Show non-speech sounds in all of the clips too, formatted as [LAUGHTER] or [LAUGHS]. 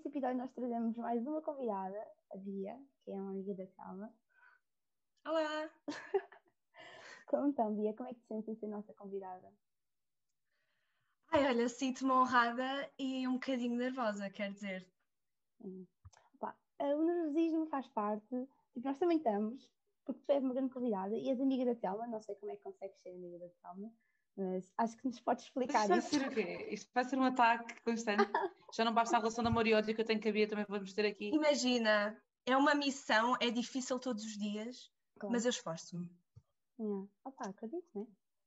neste episódio nós trazemos mais uma convidada, a Bia, que é uma amiga da Calma. Olá! [LAUGHS] Como então, Bia, como é que te sentes em ser nossa convidada? Ai, olha, sinto-me honrada e um bocadinho nervosa, quer dizer. Hum. Opa, o nervosismo faz parte, tipo, nós também estamos, porque tu és uma grande convidada e és amiga da Telma, não sei como é que consegues ser amiga da Telma, mas acho que nos podes explicar Isto vai ser o quê? Isto vai ser um ataque constante. [LAUGHS] Já não basta a relação de amor e ódio que eu tenho que a Bia também vamos ter aqui. Imagina, é uma missão, é difícil todos os dias, claro. mas eu esforço-me. Yeah. Opa, acredito, né?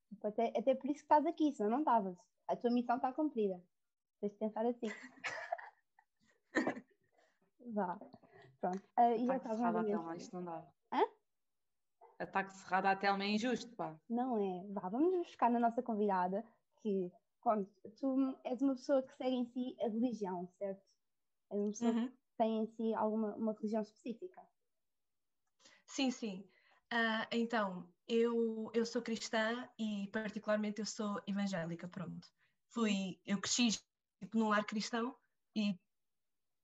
Tipo, até, até por isso que estás aqui, senão não estavas. A tua missão está cumprida. Tens de pensar assim. [LAUGHS] Vá. Pronto. Uh, e já estava isto não dá. Ataque cerrado à Telma é injusto, pá. Não é. Vá, vamos buscar na nossa convidada que quando tu és uma pessoa que segue em si a religião, certo? És uma pessoa uhum. que tem em si alguma uma religião específica. Sim, sim. Uh, então, eu, eu sou cristã e particularmente eu sou evangélica, pronto. Fui, eu cresci tipo, num lar cristão e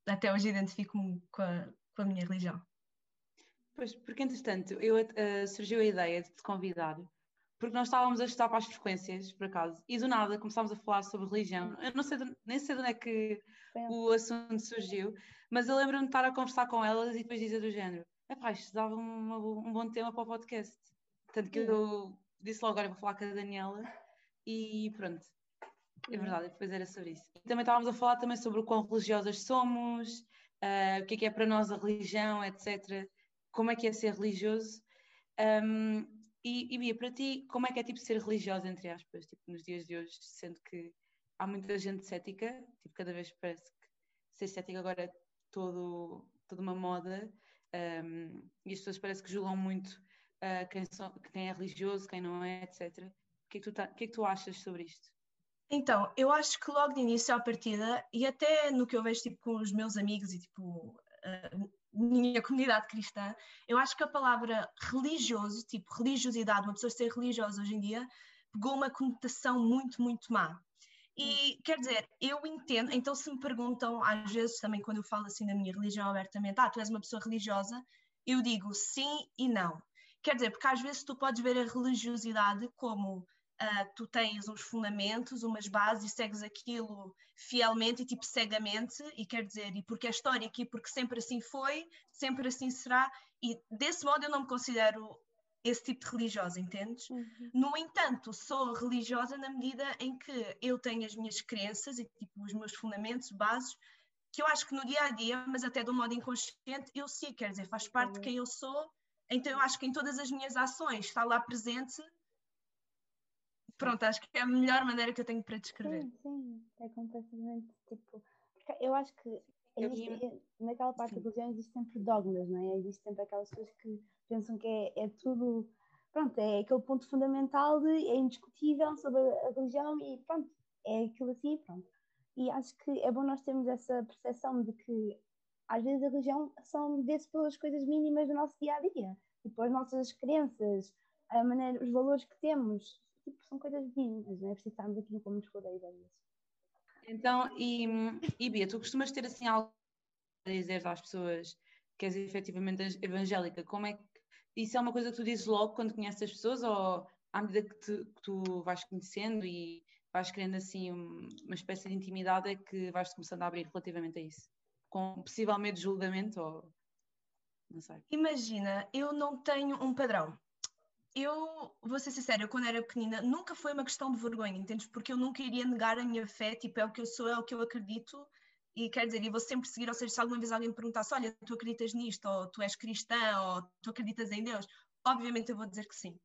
até hoje identifico-me com a, com a minha religião. Pois, porque entretanto eu, uh, surgiu a ideia de te convidar, porque nós estávamos a estudar para as frequências, por acaso, e do nada começámos a falar sobre religião. Eu não sei, de, nem sei de onde é que o assunto surgiu, mas eu lembro-me de estar a conversar com elas e depois dizer do género: é pá, isto dava uma, um bom tema para o podcast. Tanto que eu disse logo, agora vou falar com a Daniela e pronto. É verdade, depois era sobre isso. E também estávamos a falar também sobre o quão religiosas somos, uh, o que é que é para nós a religião, etc. Como é que é ser religioso. Um, e, e Bia, para ti, como é que é tipo ser religiosa, entre aspas, tipo, nos dias de hoje, sendo que há muita gente cética, tipo, cada vez parece que ser cética agora é todo, toda uma moda, um, e as pessoas parece que julgam muito uh, quem, so, quem, é religioso, quem não é, etc. O que é que tu, tá, que é que tu achas sobre isto? Então, eu acho que logo de início à partida, e até no que eu vejo tipo, com os meus amigos e tipo, a minha comunidade cristã, eu acho que a palavra religioso, tipo religiosidade, uma pessoa ser religiosa hoje em dia, pegou uma conotação muito, muito má. E quer dizer, eu entendo, então se me perguntam, às vezes também quando eu falo assim da minha religião abertamente, ah, tu és uma pessoa religiosa, eu digo sim e não. Quer dizer, porque às vezes tu podes ver a religiosidade como uh, tu tens uns fundamentos, umas bases e segues aquilo fielmente e tipo cegamente, e quer dizer, e porque é histórico e porque sempre assim foi, sempre assim será, e desse modo eu não me considero esse tipo de religiosa, entendes? Uhum. No entanto, sou religiosa na medida em que eu tenho as minhas crenças e tipo, os meus fundamentos, bases, que eu acho que no dia a dia, mas até de um modo inconsciente, eu sim, quer dizer, faz parte de quem eu sou, então eu acho que em todas as minhas ações está lá presente. Pronto, acho que é a melhor maneira que eu tenho para descrever. Sim, sim, é completamente tipo. Eu acho que existe, naquela parte sim. da religião existe sempre dogmas, não é? Existe sempre aquelas pessoas que pensam que é, é tudo, pronto, é aquele ponto fundamental de, é indiscutível sobre a religião e pronto, é aquilo assim pronto. E acho que é bom nós termos essa percepção de que às vezes a religião são vê pelas coisas mínimas do nosso dia a dia, tipo as nossas crenças, a maneira, os valores que temos, tipo, são coisas mínimas, não é preciso estarmos aqui como nos rodeios às vezes. Então, e, e Bia, tu costumas ter assim algo a dizer às pessoas que és efetivamente evangélica, como é que isso é uma coisa que tu dizes logo quando conheces as pessoas ou à medida que, te, que tu vais conhecendo e vais criando assim uma espécie de intimidade é que vais começando a abrir relativamente a isso? Com possivelmente julgamento ou não sei. Imagina, eu não tenho um padrão. Eu vou ser sincera, quando era pequenina nunca foi uma questão de vergonha, entendes? Porque eu nunca iria negar a minha fé, tipo, é o que eu sou, é o que eu acredito e quer dizer, e vou sempre seguir, ou seja, se alguma vez alguém me perguntasse, olha, tu acreditas nisto, ou tu és cristã, ou tu acreditas em Deus, obviamente eu vou dizer que sim.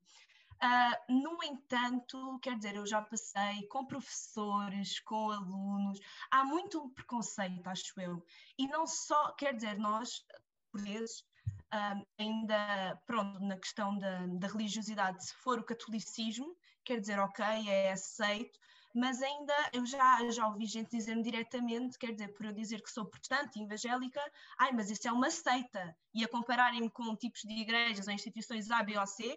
Uh, no entanto, quer dizer, eu já passei com professores, com alunos, há muito preconceito, acho eu. E não só, quer dizer, nós, por vezes, ainda, pronto, na questão da, da religiosidade, se for o catolicismo, quer dizer, ok, é aceito, mas ainda eu já, já ouvi gente dizer-me diretamente, quer dizer, por eu dizer que sou protestante, evangélica, ai, mas isso é uma seita, e a compararem-me com tipos de igrejas ou instituições A, B ou C,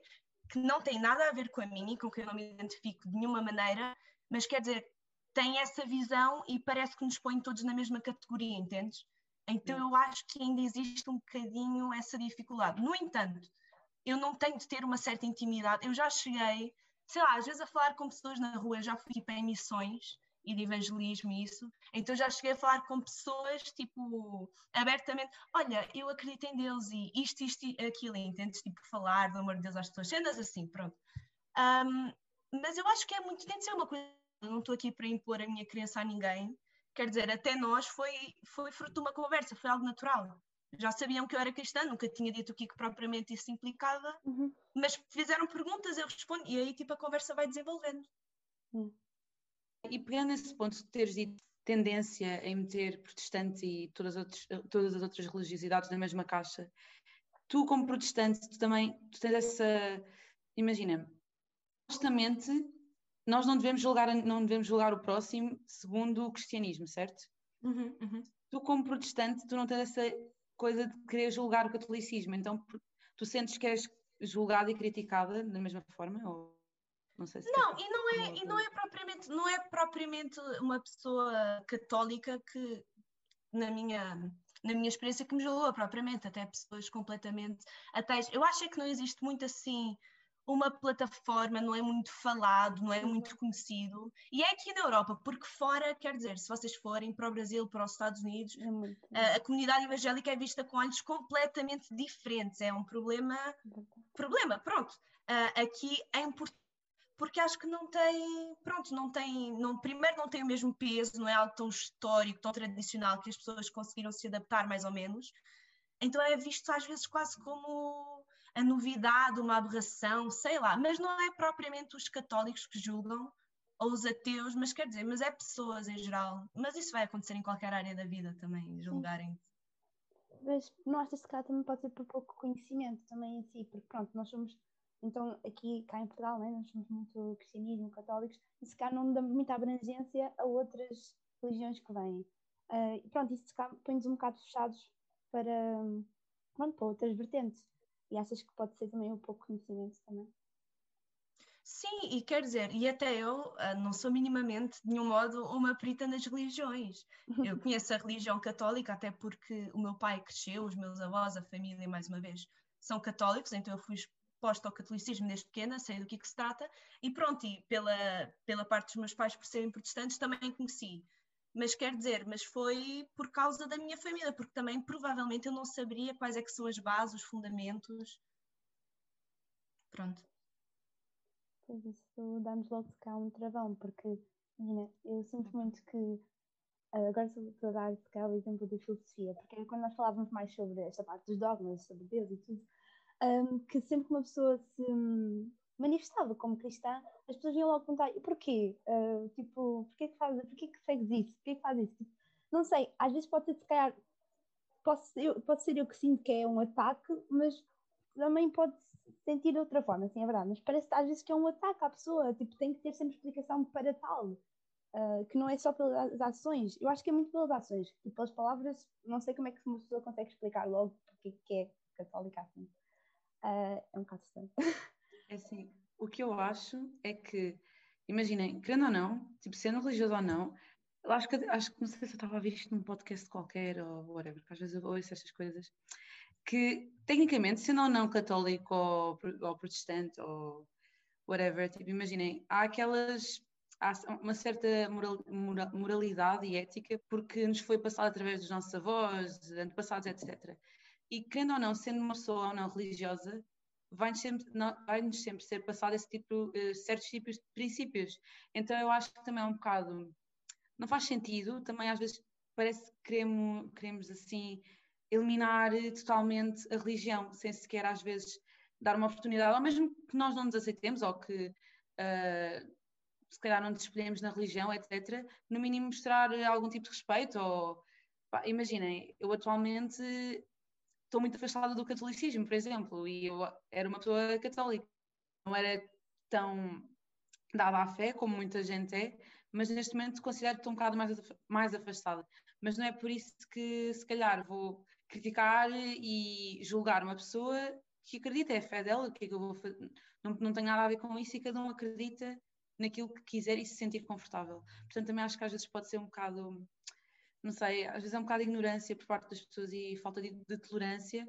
que não têm nada a ver com a minha e com que eu não me identifico de nenhuma maneira, mas quer dizer, tem essa visão e parece que nos põe todos na mesma categoria, entendes? Então eu acho que ainda existe um bocadinho essa dificuldade. No entanto, eu não tenho de ter uma certa intimidade. Eu já cheguei, sei lá, às vezes a falar com pessoas na rua, já fui tipo, em missões e de evangelismo e isso, então já cheguei a falar com pessoas, tipo, abertamente, olha, eu acredito em Deus e isto, isto e aquilo, entendes, tipo, falar do amor de Deus às pessoas, cenas assim, pronto. Um, mas eu acho que é muito, tem de ser uma coisa, eu não estou aqui para impor a minha crença a ninguém, quer dizer, até nós foi, foi fruto de uma conversa, foi algo natural. Já sabiam que eu era cristã, nunca tinha dito o que, que propriamente isso implicava, uhum. mas fizeram perguntas, eu respondo, e aí tipo a conversa vai desenvolvendo. Uhum. E pegando nesse ponto de teres dito tendência em meter protestante e todas as, outras, todas as outras religiosidades na mesma caixa, tu como protestante, tu também tu tens essa, imagina, justamente nós não devemos julgar, não devemos julgar o próximo segundo o cristianismo, certo? Uhum, uhum. Tu como protestante, tu não tens essa coisa de querer julgar o catolicismo, então tu sentes que és julgada e criticada da mesma forma? Ou... Não sei se Não, e não é, e não é propriamente, não é propriamente uma pessoa católica que na minha na minha experiência que me julgou propriamente, até pessoas completamente ateis. Eu acho é que não existe muito assim uma plataforma, não é muito falado, não é uhum. muito conhecido. E é aqui na Europa, porque fora, quer dizer, se vocês forem para o Brasil, para os Estados Unidos, é a, a, comunidade evangélica é vista com olhos completamente diferentes. É um problema. Problema, pronto. Uh, aqui em Portugal porque acho que não tem, pronto, não tem, não, primeiro não tem o mesmo peso, não é algo tão histórico, tão tradicional que as pessoas conseguiram se adaptar mais ou menos. Então é visto às vezes quase como a novidade, uma aberração, sei lá, mas não é propriamente os católicos que julgam ou os ateus, mas quer dizer, mas é pessoas em geral. Mas isso vai acontecer em qualquer área da vida também, julgarem. Mas não achas que também pode ser por pouco conhecimento também em si, porque pronto, nós somos então, aqui, cá em Portugal, né, nós somos muito cristianismo, católicos, e se cá não dá muita abrangência a outras religiões que vêm. Uh, e pronto, isso põe-nos um bocado fechados para, pronto, para outras vertentes. E achas que pode ser também um pouco conhecimento também? Sim, e quer dizer, e até eu uh, não sou minimamente, de nenhum modo, uma perita nas religiões. [LAUGHS] Eu conheço a religião católica, até porque o meu pai cresceu, os meus avós, a família, mais uma vez, são católicos, então eu fui posta ao catolicismo desde pequena, sei do que, é que se trata, e pronto, e pela, pela parte dos meus pais por serem protestantes também conheci. Mas quer dizer, mas foi por causa da minha família, porque também provavelmente eu não saberia quais é que são as bases, os fundamentos. Pronto. Pois isso dá-nos logo cá um travão, porque, imagina, eu sinto muito que agora estou a dar se o exemplo da filosofia, porque quando nós falávamos mais sobre esta parte dos dogmas, sobre Deus e tudo, um, que sempre que uma pessoa se manifestava como cristã, as pessoas iam logo perguntar, e porquê? Uh, tipo, porquê que fazes, porquê que segues isso? Porquê que fazes isso? Tipo, não sei, às vezes pode ser, se calhar, pode ser, pode ser eu que sinto que é um ataque, mas também pode sentir de outra forma, assim, é verdade, mas parece às vezes que é um ataque à pessoa, tipo, tem que ter sempre explicação para tal, uh, que não é só pelas ações, eu acho que é muito pelas ações, e pelas palavras, não sei como é que uma pessoa consegue explicar logo porque que é católica assim uh, é um bocado estranho. [LAUGHS] É assim, o que eu acho é que, imaginem, querendo ou não, tipo, sendo religioso ou não, acho que, acho que não sei se eu estava a ver isto num podcast qualquer ou whatever, porque às vezes eu ouço estas coisas, que tecnicamente, sendo ou não católico ou, ou protestante ou whatever, tipo, imaginem, há aquelas há uma certa moral, moral, moralidade e ética porque nos foi passada através dos nossos avós, antepassados, etc. E querendo ou não, sendo uma pessoa ou não religiosa, vai-nos sempre, vai sempre ser passado esse tipo, uh, certos tipos de princípios. Então eu acho que também é um bocado. Não faz sentido, também às vezes parece que queremos, queremos assim eliminar totalmente a religião, sem sequer às vezes dar uma oportunidade, ou mesmo que nós não nos aceitemos, ou que uh, se calhar não nos escolhemos na religião, etc., no mínimo mostrar algum tipo de respeito, ou pá, imaginem, eu atualmente estou muito afastada do catolicismo, por exemplo, e eu era uma pessoa católica, não era tão dada à fé como muita gente é, mas neste momento considero que estou um bocado mais, mais afastada. Mas não é por isso que, se calhar, vou criticar e julgar uma pessoa que acredita, é a fé dela, que é que eu vou fazer? Não, não tem nada a ver com isso e cada um acredita naquilo que quiser e se sentir confortável. Portanto, também acho que às vezes pode ser um bocado não sei, às vezes é um bocado de ignorância por parte das pessoas e falta de, de tolerância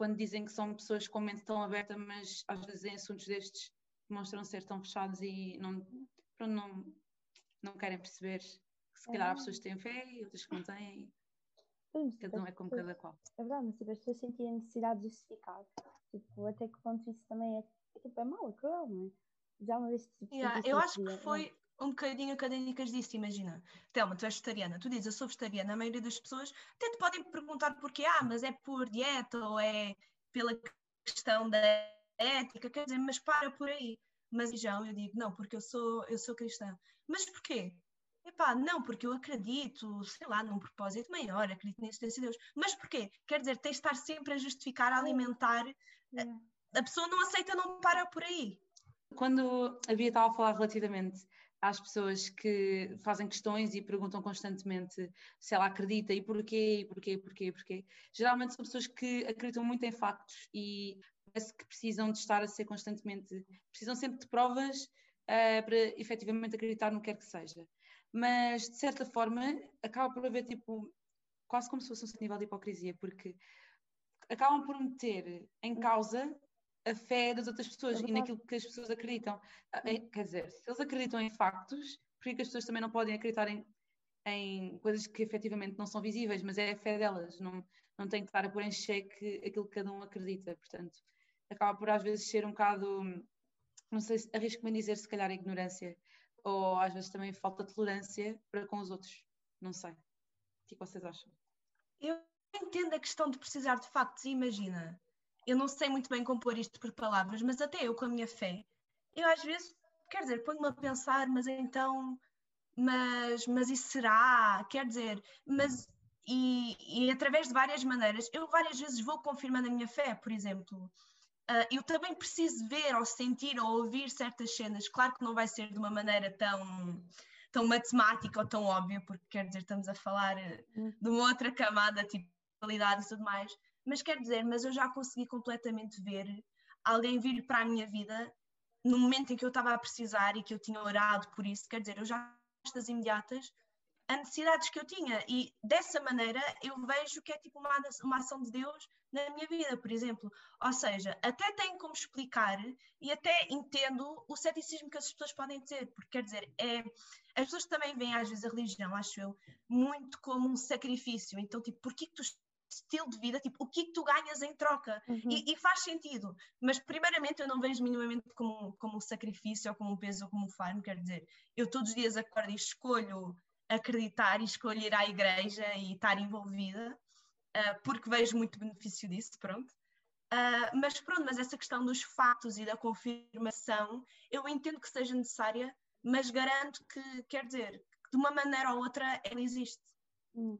quando dizem que são pessoas com mente tão aberta, mas às vezes em assuntos destes demonstram ser tão fechados e não, não, não querem perceber que se calhar há pessoas que têm fé e outras que não têm. Cada um é como cada qual. É verdade, mas tipo, as pessoas sentirem necessidade de justificar. Tipo, até que ponto isso também é, é, tipo, é mau, é cruel, não é? Já uma vez tipo, yeah, Eu acho que foi um bocadinho académicas disso, imagina. Telma, tu és vegetariana, tu dizes eu sou vegetariana, a maioria das pessoas até te podem perguntar porquê, ah, mas é por dieta ou é pela questão da ética, quer dizer, mas para por aí. Mas já eu digo, não, porque eu sou, eu sou cristã. Mas porquê? Epá, não, porque eu acredito, sei lá, num propósito maior, acredito na existência de Deus. Mas porquê? Quer dizer, tens de estar sempre a justificar, a alimentar. A, a pessoa não aceita, não para por aí. Quando a Bia estava a falar relativamente às pessoas que fazem questões e perguntam constantemente se ela acredita e porquê, e porquê, porquê, porquê. Geralmente são pessoas que acreditam muito em factos e parece que precisam de estar a ser constantemente, precisam sempre de provas uh, para efetivamente acreditar no que quer que seja. Mas, de certa forma, acaba por haver tipo, quase como se fosse um nível de hipocrisia, porque acabam por meter em causa a fé das outras pessoas é e naquilo que as pessoas acreditam. Ah, é, quer dizer, se eles acreditam em factos, por que as pessoas também não podem acreditar em, em coisas que efetivamente não são visíveis, mas é a fé delas, não, não tem que estar a pôr em xeque aquilo que cada um acredita. Portanto, acaba por às vezes ser um bocado, não sei, arrisco-me a dizer se calhar ignorância, ou às vezes também falta de tolerância para com os outros. Não sei. O que vocês acham? Eu entendo a questão de precisar de factos. Imagina, eu não sei muito bem compor isto por palavras, mas até eu com a minha fé, eu às vezes, quer dizer, ponho-me a pensar, mas então, mas, mas isso será? Quer dizer, mas e, e através de várias maneiras, eu várias vezes vou confirmando a minha fé, por exemplo. Uh, eu também preciso ver ou sentir ou ouvir certas cenas. Claro que não vai ser de uma maneira tão, tão matemática ou tão óbvia, porque quer dizer, estamos a falar hum. de uma outra camada, tipo qualidade e tudo mais. Mas quer dizer, mas eu já consegui completamente ver alguém vir para a minha vida no momento em que eu estava a precisar e que eu tinha orado por isso. Quer dizer, eu já estas imediatas as necessidades que eu tinha e dessa maneira eu vejo que é tipo uma, uma ação de Deus na minha vida, por exemplo. Ou seja, até tenho como explicar e até entendo o ceticismo que as pessoas podem dizer, porque quer dizer, é, as pessoas também veem às vezes a religião, acho eu, muito como um sacrifício. Então, tipo, porquê que tu estilo de vida, tipo, o que é que tu ganhas em troca? Uhum. E, e, faz sentido, mas primeiramente eu não vejo minimamente como, como um sacrifício ou como um peso ou como um farm, quer dizer, eu todos os dias acordo e escolho acreditar e escolher ir à igreja e estar envolvida, uh, porque vejo muito benefício disso, pronto. Uh, mas pronto, mas essa questão dos fatos e da confirmação, eu entendo que seja necessária, mas garanto que, quer dizer, que de uma maneira ou outra ela existe. Hum.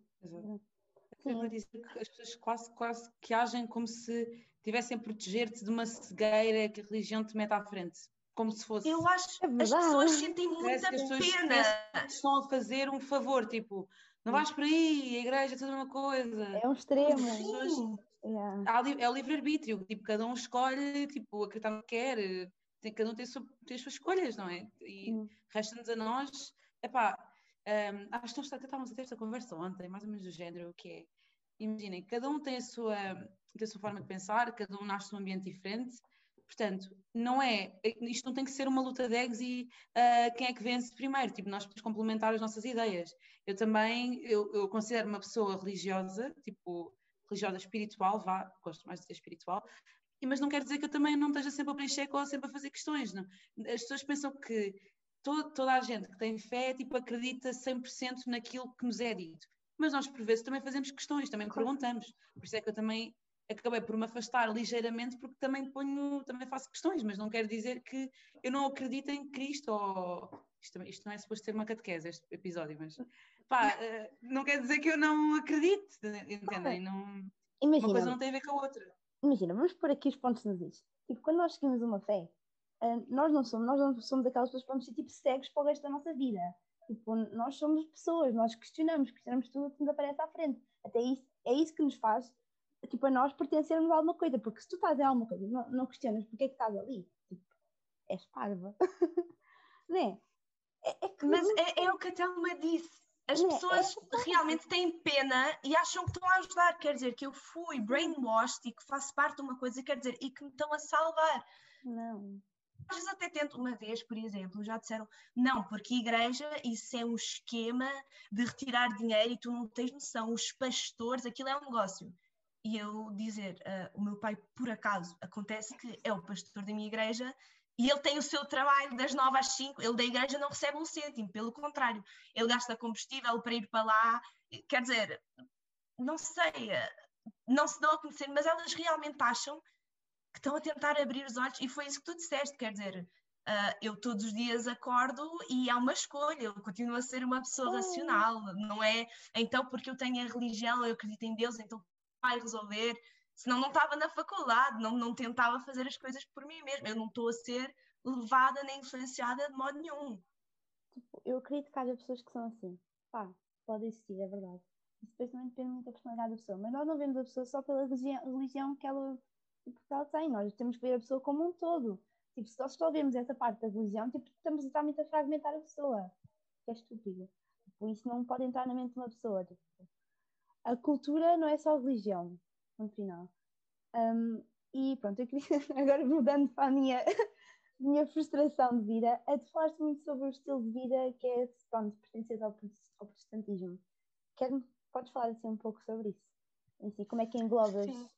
Exato. Eu dizer que as pessoas quase, quase que agem como se tivessem a proteger-te de uma cegueira que a religião te mete à frente. Como se fosse. Eu acho que é as pessoas sentem muita pena. Estão a fazer um favor, tipo, não vais por aí, a igreja é tudo uma coisa. É um extremo. Pessoas, é. é o livre-arbítrio, tipo, cada um escolhe, tipo, acreditar no que quer, tem, cada um tem, sua, tem as suas escolhas, não é? E resta-nos a nós, epá, um, acho que estávamos a ter esta conversa ontem, mais ou menos do género, que é, imaginem, cada um tem a sua, tem a sua forma de pensar, cada um nasce num ambiente diferente, portanto, não é, isto não tem que ser uma luta de eggs e uh, quem é que vence primeiro, tipo, nós podemos complementar as nossas ideias. Eu também, eu, eu considero uma pessoa religiosa, tipo, religiosa espiritual, vá, gosto mais de ser espiritual, mas não quer dizer que eu também não esteja sempre a preencher ou sempre a fazer questões, não? As pessoas pensam que todo, toda a gente que tem fé tipo, acredita 100% naquilo que nos é dito. Mas nós, por vezes, também fazemos questões, também perguntamos. Por isso é que eu também acabei por me afastar ligeiramente, porque também ponho, também faço questões, mas não quer dizer que eu não acredito em Cristo ou. Isto, isto não é suposto ser uma catequese, este episódio, mas pá, eh, não quer dizer que eu não acredito, entendem? Não, Imagina, uma coisa não tem a ver com a outra. Imagina, vamos pôr aqui os pontos nos is. Tipo, quando nós seguimos uma fé, uh, nós não somos, nós não somos aquelas pessoas que vamos ser tipo cegos para o resto da nossa vida. Tipo, nós somos pessoas, nós questionamos, questionamos tudo que nos aparece à frente. Até isso, é isso que nos faz, tipo, a nós pertencermos a alguma coisa, porque se tu estás a alguma coisa não, não questionas porque é que estás ali, tipo, és parva. [LAUGHS] não é? é, é que... Mas é, é o que a Thelma disse. as pessoas é realmente têm pena e acham que estão a ajudar. Quer dizer, que eu fui brainwashed e que faço parte de uma coisa, quer dizer, e que me estão a salvar. Não. Vezes até tento, uma vez, por exemplo, já disseram, não, porque igreja, isso é um esquema de retirar dinheiro e tu não tens noção, os pastores, aquilo é um negócio. E eu dizer, uh, o meu pai, por acaso, acontece que é o pastor da minha igreja e ele tem o seu trabalho das 9 às 5, ele da igreja não recebe um cêntimo, pelo contrário, ele gasta combustível para ir para lá, quer dizer, não sei, eh, não se dão a conhecer, mas elas realmente acham estão a tentar abrir os olhos, e foi isso que tu disseste, quer dizer, uh, eu todos os dias acordo e há uma escolha, eu continuo a ser uma pessoa racional, não é? Então porque eu tenho a religião, eu acredito em Deus, então vai resolver, senão não estava na faculdade, não, não tentava fazer as coisas por mim mesma, eu não estou a ser levada nem influenciada de modo nenhum. Tipo, eu acredito que haja pessoas que são assim, pá, pode existir, é verdade. Isso depois também depende muito da personalidade da pessoa, mas nós não vemos a pessoa só pela religião, religião que ela tipo, ela tem. Nós temos que ver a pessoa como um todo. Tipo, se nós vemos essa parte da religião, tipo, estamos totalmente a fragmentar a pessoa. Que é estúpido. Tipo, isso não pode entrar na mente de uma pessoa. Tipo, a cultura não é só religião, no final. Um, e pronto, eu queria, [LAUGHS] agora mudando para a minha, [LAUGHS] minha frustração de vida, a te falaste muito sobre o estilo de vida que é, pronto, pertences ao, ao protestantismo. Quer, podes falar assim um pouco sobre isso? Em si, como é que englobas Sim.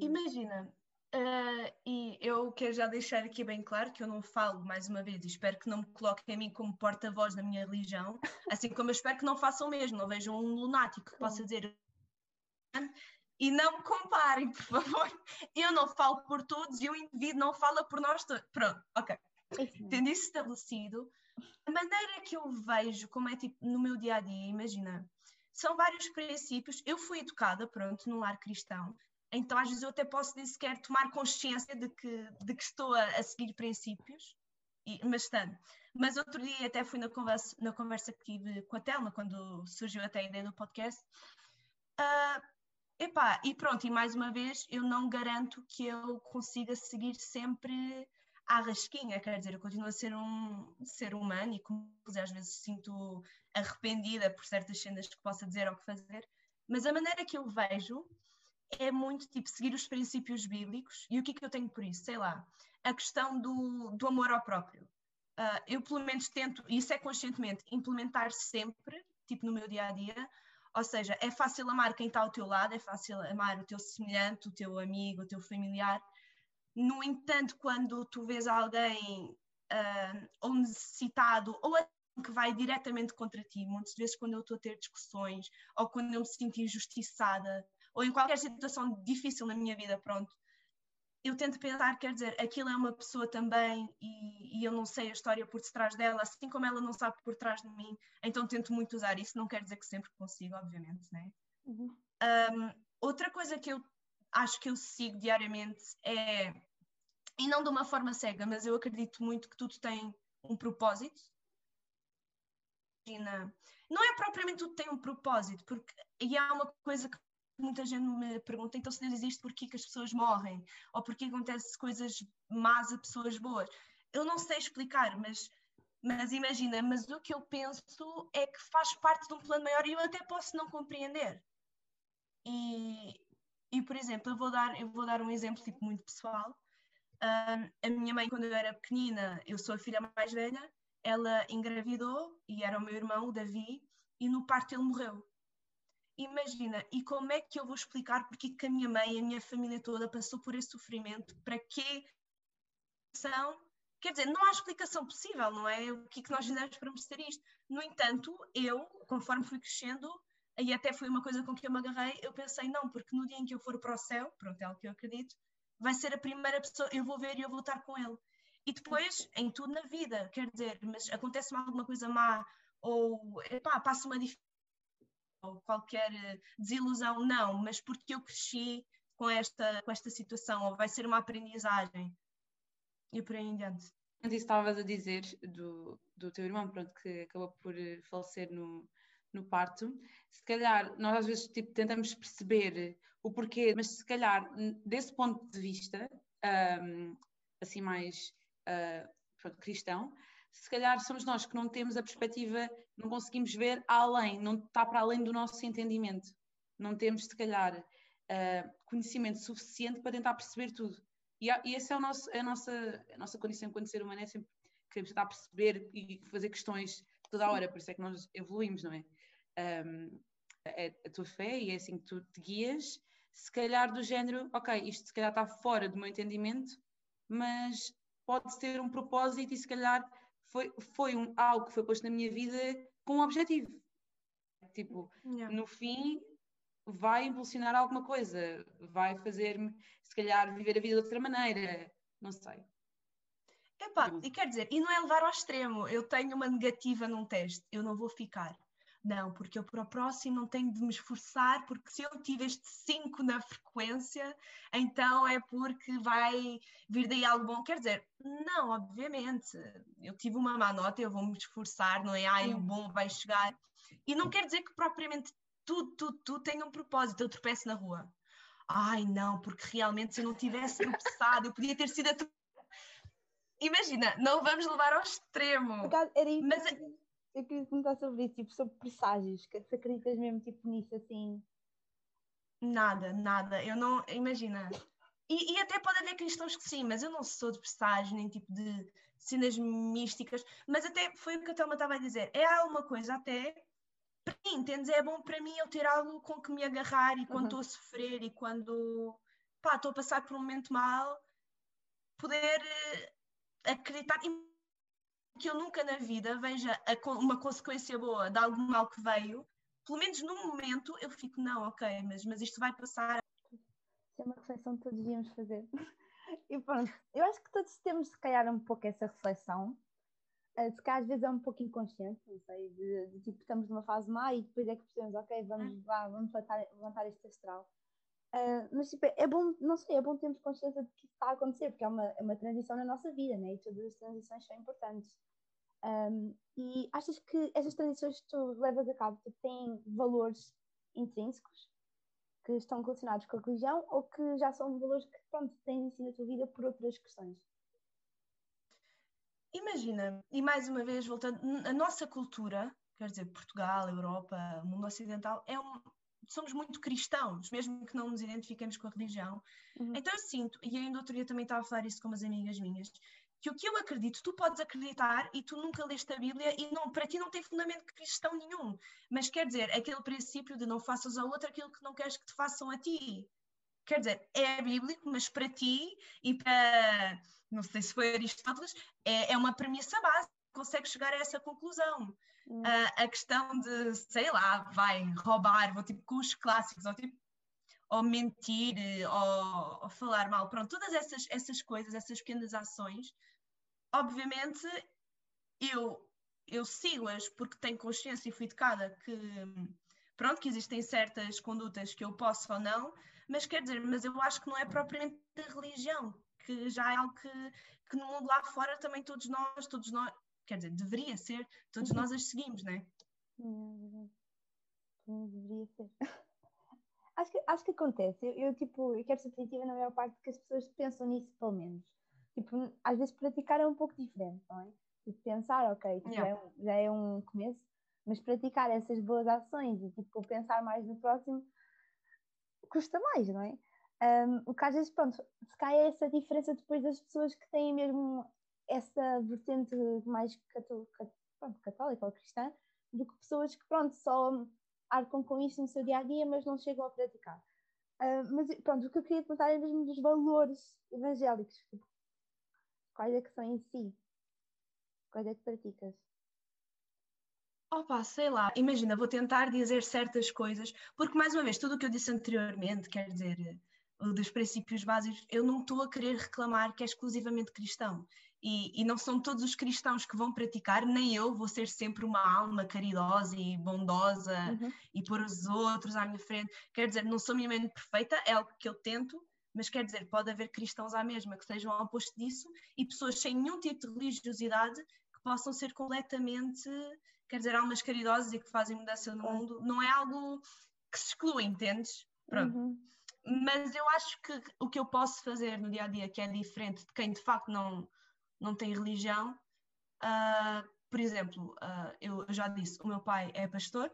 Imagina, uh, e eu quero já deixar aqui bem claro que eu não falo, mais uma vez, e espero que não me coloquem a mim como porta-voz da minha religião, [LAUGHS] assim como eu espero que não façam o mesmo, não vejam um lunático que possa dizer e não me comparem, por favor. Eu não falo por todos e o indivíduo não fala por nós todos. Pronto, ok. Tendo isso estabelecido, a maneira que eu vejo, como é tipo no meu dia a dia, imagina, são vários princípios. Eu fui educada, pronto, num lar cristão, então, às vezes, eu até posso nem sequer tomar consciência de que, de que estou a, a seguir princípios, e, mas estando. Mas outro dia até fui na conversa, na conversa que tive com a Telma, quando surgiu até a ideia do podcast. Uh, epá, e pronto, e mais uma vez, eu não garanto que eu consiga seguir sempre à rasquinha, quer dizer, eu continuo a ser um ser humano e como às vezes sinto arrependida por certas cenas que possa dizer ou que fazer, mas a maneira que eu vejo é muito tipo seguir os princípios bíblicos. E o que é que eu tenho por isso? Sei lá, a questão do, do amor ao próprio. Uh, eu, pelo menos, tento, e isso é conscientemente, implementar sempre, tipo no meu dia a dia. Ou seja, é fácil amar quem está ao teu lado, é fácil amar o teu semelhante, o teu amigo, o teu familiar. No entanto, quando tu vês alguém uh, ou necessitado ou que vai diretamente contra ti, muitas vezes quando eu estou a ter discussões ou quando eu me sinto injustiçada, ou em qualquer situação difícil na minha vida, pronto, eu tento pensar, quer dizer, aquilo é uma pessoa também e, e, eu não sei a história por detrás dela, assim como ela não sabe por trás de mim, então tento muito usar isso, não quer dizer que sempre consigo, obviamente, né? Uhum. Um, outra coisa que eu acho que eu sigo diariamente é, e não de uma forma cega, mas eu acredito muito que tudo tem um propósito. Não é propriamente tudo tem um propósito, porque e há uma coisa que muita gente me pergunta, então se Deus existe, porquê que as pessoas morrem? Ou porquê acontecem coisas más a pessoas boas? Eu não sei explicar, mas, mas imagina, mas o que eu penso é que faz parte de um plano maior e eu até posso não compreender. E, e por exemplo, eu vou dar, eu vou dar um exemplo tipo, muito pessoal. Um, a minha mãe, quando eu era pequenina, eu sou a filha mais velha, ela engravidou e era o meu irmão, o Davi, e no parto ele morreu imagina, e como é que eu vou explicar porque que a minha mãe e a minha família toda passou por esse sofrimento? Para que são? Quer dizer, não há explicação possível, não é? O que é que nós fizemos para merecer isto? No entanto, eu, conforme fui crescendo, e até foi uma coisa com que eu me agarrei, eu pensei, não, porque no dia em que eu for para o céu, pronto, é o que eu acredito, vai ser a primeira pessoa, eu vou ver e eu vou estar com ele. E depois, em tudo na vida, quer dizer, mas acontece-me alguma coisa má, ou, epá, passo uma dificuldade, ou qualquer eh, desilusão, não, mas porque eu cresci com esta, com esta situação, ou vai ser uma aprendizagem, e por aí em diante. Isso estavas a dizer do, do teu irmão, pronto, que acabou por eh, falecer no, no parto, se calhar nós às vezes tipo, tentamos perceber o porquê, mas se calhar desse ponto de vista, um, assim mais uh, pronto, cristão, se calhar somos nós que não temos a perspectiva, não conseguimos ver além, não está para além do nosso entendimento. Não temos, se calhar, uh, conhecimento suficiente para tentar perceber tudo. E, e essa é, o nosso, a, nossa, a nossa condição enquanto ser humano, é sempre queremos tentar perceber e fazer questões toda a hora, por isso é que nós evoluímos, não é? Um, é a tua fé e é assim que tu te guias, se calhar do género, ok, isto se calhar está fora do meu entendimento, mas pode ter um propósito e se calhar foi, foi um, algo que foi posto na minha vida com um objetivo. Tipo, yeah. no fim vai impulsionar alguma coisa, vai fazer-me, se calhar, viver a vida de outra maneira, não sei. Epá, e quer dizer, e não é levar ao extremo, eu tenho uma negativa num teste, eu não vou ficar. Não, porque eu para o próximo não tenho de me esforçar, porque se eu tive este 5 na frequência, então é porque vai vir daí algo bom. Quer dizer, não, obviamente, eu tive uma má nota, eu vou me esforçar, não é? Ai, o bom vai chegar. E não quer dizer que propriamente tudo, tudo, tudo tem um propósito. Eu tropeço na rua. Ai, não, porque realmente se eu não tivesse tropeçado, eu podia ter sido a Imagina, não vamos levar ao extremo. Era. Mas, eu queria perguntar sobre isso, tipo, sobre presságios, que se acreditas mesmo tipo, nisso assim? Nada, nada. Eu não. Imagina. E, e, até pode haver cristãos que sim, mas eu não sou de presságios, nem tipo de cenas místicas. Mas até foi o que a Thelma estava a dizer. É alguma coisa até. Para mim, entendes? É bom para mim eu ter algo com que me agarrar e quando uhum. estou uhum. a sofrer e quando estou a passar por um momento mal, poder eh, acreditar que eu nunca na vida veja a, uma consequência boa de algo mal que veio, pelo menos no momento eu fico, não, ok, mas, mas isto vai passar. Isso é uma reflexão que todos devíamos fazer. [LAUGHS] E pronto, eu acho que todos temos, se calhar, um pouco essa reflexão. Uh, se calhar às vezes é um pouco inconsciente, não sei, de, de, tipo, estamos numa fase má e depois é que percebemos, ok, vamos hum. lá, vamos levantar, levantar este astral. Uh, mas tipo, é bom, não sei, é bom termos consciência de que está a acontecer, porque é uma, é uma transição na nossa vida, né? e todas as transições são importantes. Um, e achas que essas transições que tu levas a cabo tipo, têm valores intrínsecos que estão relacionados com a religião ou que já são valores que pronto, têm sido na tua vida por outras questões? Imagina, e mais uma vez voltando, a nossa cultura, quer dizer, Portugal, Europa, mundo ocidental, é um, somos muito cristãos, mesmo que não nos identifiquemos com a religião. Uhum. Então eu sinto, e ainda outro dia também estava a falar isso com umas amigas minhas, que o que eu acredito, tu podes acreditar e tu nunca leste a Bíblia e não, para ti não tem fundamento cristão nenhum. Mas quer dizer, aquele princípio de não faças ao outro aquilo que não queres que te façam a ti. Quer dizer, é bíblico, mas para ti e para, não sei se foi Aristóteles, é, é uma premissa básica, consegues chegar a essa conclusão. Uh, a questão de, sei lá, vai roubar, vou tipo com os clássicos, ou tipo ou mentir, ou, ou, falar mal, pronto, todas essas, essas coisas, essas pequenas ações, obviamente eu, eu sigo-as porque tenho consciência e fui educada que, pronto, que existem certas condutas que eu posso ou não, mas quer dizer, mas eu acho que não é propriamente da religião, que já é algo que, que no mundo lá fora também todos nós, todos nós, quer dizer, deveria ser, todos nós as seguimos, não é? Não, deveria ser. [LAUGHS] Acho que, acho que acontece. Eu, eu, tipo, eu quero ser positiva na maior parte porque as pessoas pensam nisso, pelo menos. Tipo, às vezes praticar é um pouco diferente, não é? Tipo, pensar, ok, tipo, yeah. já, é um, já é um começo, mas praticar essas boas ações e, tipo, pensar mais no próximo custa mais, não é? Um, o que às vezes, pronto, se cai é essa diferença depois das pessoas que têm mesmo essa vertente mais católica, pronto, católica ou cristã, do que pessoas que, pronto, só arcam com isso no seu dia a dia, mas não chegam a praticar. Uh, mas pronto, o que eu queria perguntar é mesmo dos valores evangélicos. Tipo, quais é que são em si? Quais é que praticas? Opa, sei lá, imagina, vou tentar dizer certas coisas, porque mais uma vez, tudo o que eu disse anteriormente, quer dizer, dos princípios básicos, eu não estou a querer reclamar que é exclusivamente cristão e, e, não são todos os cristãos que vão praticar, nem eu vou ser sempre uma alma caridosa e bondosa uhum. e pôr os outros à minha frente. Quer dizer, não sou minimamente perfeita, é algo que eu tento, mas quer dizer, pode haver cristãos à mesma que sejam ao oposto disso e pessoas sem nenhum tipo de religiosidade que possam ser completamente, quer dizer, almas caridosas e que fazem mudança no mundo. Não é algo que se exclui, entendes? Pronto. Uhum. Mas eu acho que o que eu posso fazer no dia a dia, que é diferente de quem de facto não não tem religião, Uh, por exemplo, uh, eu já disse, o meu pai é pastor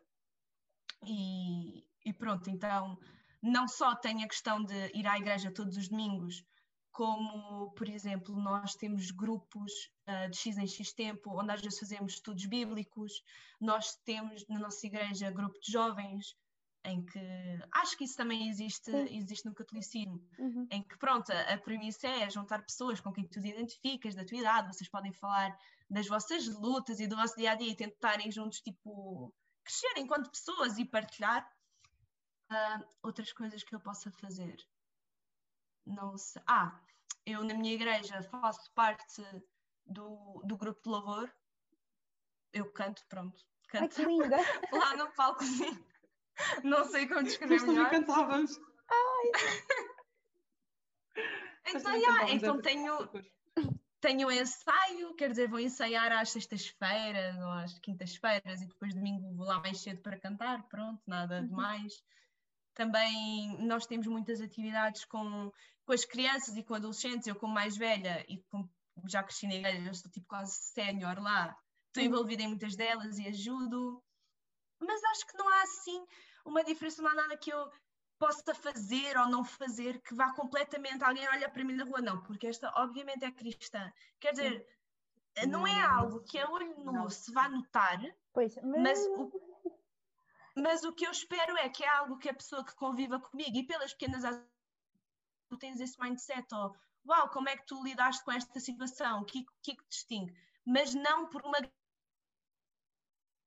e, e pronto, então não só tem a questão de ir à igreja todos os domingos, como, por exemplo, nós temos grupos uh, de X em X tempo, onde às vezes fazemos estudos bíblicos, nós temos na nossa igreja grupo de jovens, em que acho que isso também existe, existe no catolicismo, uhum. em que pronto, a, a premissa é juntar pessoas com quem tu te identificas, da tua idade, vocês podem falar das vossas lutas e do vosso dia a dia e tentarem juntos tipo crescer enquanto pessoas e partilhar uh, outras coisas que eu possa fazer. Não sei. Ah, eu na minha igreja faço parte do, do grupo de louvor. Eu canto, pronto. Canto Ai, que linda! [LAUGHS] lá no palcozinho. [LAUGHS] Não sei como descrever Nós melhor. [LAUGHS] também cantávamos. então, yeah, então tenho, tenho ensaio, quer dizer, vou ensaiar às sextas-feiras ou às quintas-feiras e depois domingo vou lá mais cedo para cantar, pronto, nada uhum. demais. Também nós temos muitas atividades com, com as crianças e com adolescentes, eu como mais velha e como já cresci na igreja, eu estou tipo quase sénior lá, estou uhum. envolvida em muitas delas e ajudo mas acho que não há assim uma diferença, não há nada que eu possa fazer ou não fazer que vá completamente alguém olha para mim na rua, não, porque esta obviamente é cristã. Quer dizer, não, não é algo que a olho nu se vá notar, pois, mas... mas o, mas o que eu espero é que é algo que a pessoa que conviva comigo e pelas pequenas tu tens esse mindset, ou uau, como é que tu lidaste com esta situação, o que, que, que distingue? Mas não por uma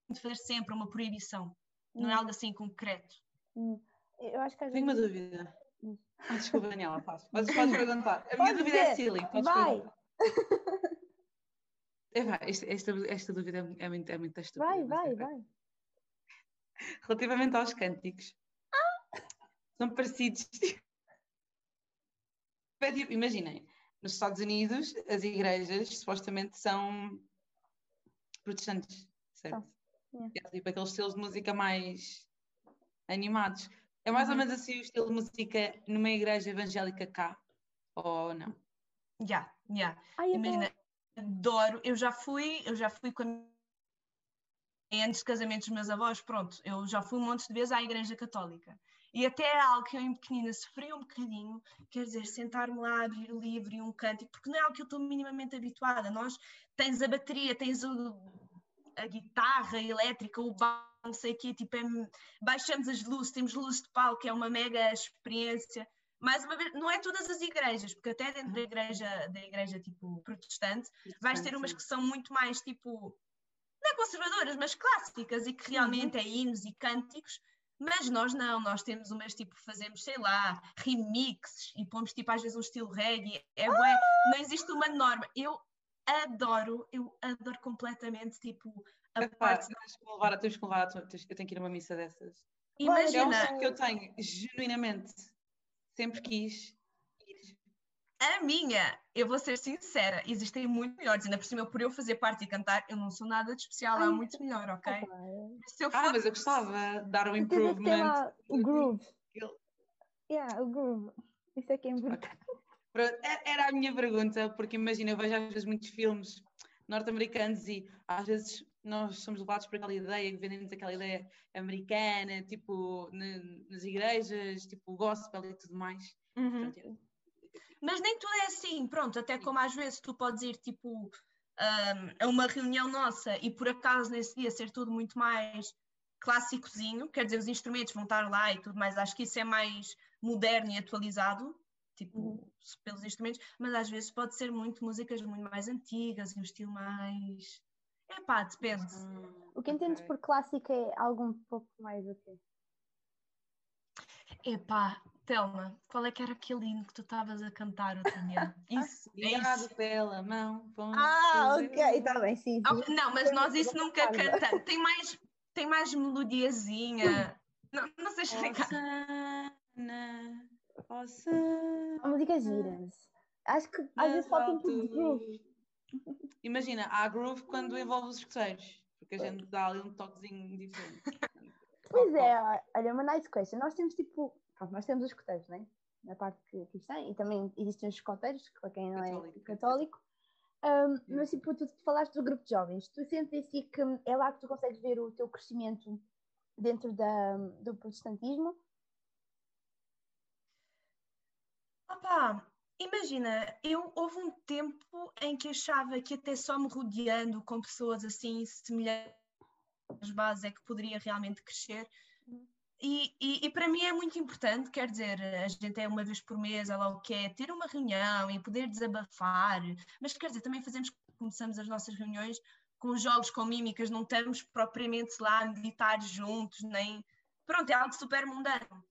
de fazer sempre uma proibição, não é hum. algo assim concreto. Hum. Eu acho que às Tenho vezes... uma dúvida. Hum. Ah, desculpa, Daniela, faz. Mas podes perguntar. A minha Pode dúvida é silly. Podes Vai! É, vai, [LAUGHS] esta, esta, esta dúvida é muito, é muito estúpida. Vai, vai, é. vai. Relativamente aos cânticos, são parecidos. [LAUGHS] Imaginem, nos Estados Unidos, as igrejas supostamente são protestantes, certo? Yeah. É tipo aqueles estilos de música mais animados. É mais ou Uhum. menos assim o estilo de música numa igreja evangélica cá, ou não? Já, já. Ai, eu Imagina, adoro, eu já fui, eu já fui com a minha- antes de casamentos dos meus avós, pronto, eu já fui um monte de vezes à igreja católica. E até é algo que eu em pequenina sofri um bocadinho, quer dizer, sentar-me lá, abrir o livro e um cântico, porque não é algo que eu estou minimamente habituada. Nós tens a bateria, tens o, a guitarra elétrica, o baixo, não sei o quê, tipo, é, baixamos as luzes, temos luzes de palco, é uma mega experiência. Mais uma vez, não é todas as igrejas, porque até dentro da igreja, da igreja tipo protestante, vais ter umas que são muito mais tipo, não é conservadoras, mas clássicas e que realmente é hinos e cânticos, mas nós não, nós temos umas tipo, fazemos, sei lá, remixes e pomos tipo às vezes um estilo reggae, é bué, não existe uma norma. Eu adoro, eu adoro completamente tipo a Epá, parte. tens que me levar, tens que me levar, a tua- tens- eu tenho que ir a uma missa dessas. É um Imagina, sonho que eu tenho, genuinamente, sempre quis ir. a minha, eu vou ser sincera, existem muito melhores, ainda por cima, por eu fazer parte e cantar, eu não sou nada de especial, há Ai, muito melhor, ok? Opa, é- Se eu Ah, for mas eu gostava de dar um improvement. lá o groove. Yeah, o groove. Isso é que é importante. Pronto, e- Era a minha pergunta, porque imagina, eu vejo às vezes muitos filmes norte-americanos e às vezes nós somos levados por aquela ideia, que vendemos aquela ideia americana, tipo, na- nas igrejas, tipo, gospel e tudo mais. Uhum. Pronto, Mas nem tudo é assim, pronto, até como às vezes tu podes ir tipo um, a uma reunião nossa e por acaso nesse dia ser tudo muito mais clássicozinho, quer dizer, os instrumentos vão estar lá e tudo mais, acho que isso é mais moderno e atualizado, tipo, Uhum. pelos instrumentos, mas às vezes pode ser muito músicas muito mais antigas e um estilo mais. É pá, depende. Hum, O que entendes ok. por clássico é algo um pouco mais o quê? Epá, Telma, qual é que era aquele hino que tu estavas a cantar outro dia? [LAUGHS] Isso, é Obrigado isso. pela mão. ponto Ah, ok, está bem, sim. Ah, sim. não, mas nós isso nunca cantamos. Tem mais, tem mais melodiazinha. Não, não sei explicar. Osana, Osana. A música giras. Acho que às vezes falta um pouco de groove. Imagina, há groove quando envolve os escuteiros, porque a gente dá ali um toquezinho diferente. [LAUGHS] Pois é, olha, uma nice question. Nós temos tipo, pronto, nós temos os escoteiros, né? Na parte que cristã, e também existem os escoteiros, para quem não é Católico. católico. Um, mas tipo, tu falaste do grupo de jovens, tu sentes assim que é lá que tu consegues ver o teu crescimento dentro da, do protestantismo? Opa, imagina, eu houve um tempo em que achava que até só me rodeando com pessoas assim semelhantes às bases é que poderia realmente crescer. E, e, e, para mim é muito importante, quer dizer, a gente é uma vez por mês, ela o que é, ter uma reunião e poder desabafar, mas quer dizer, também fazemos, começamos as nossas reuniões com jogos, com mímicas, não estamos propriamente lá a meditar juntos, nem. Pronto, é algo super mundano.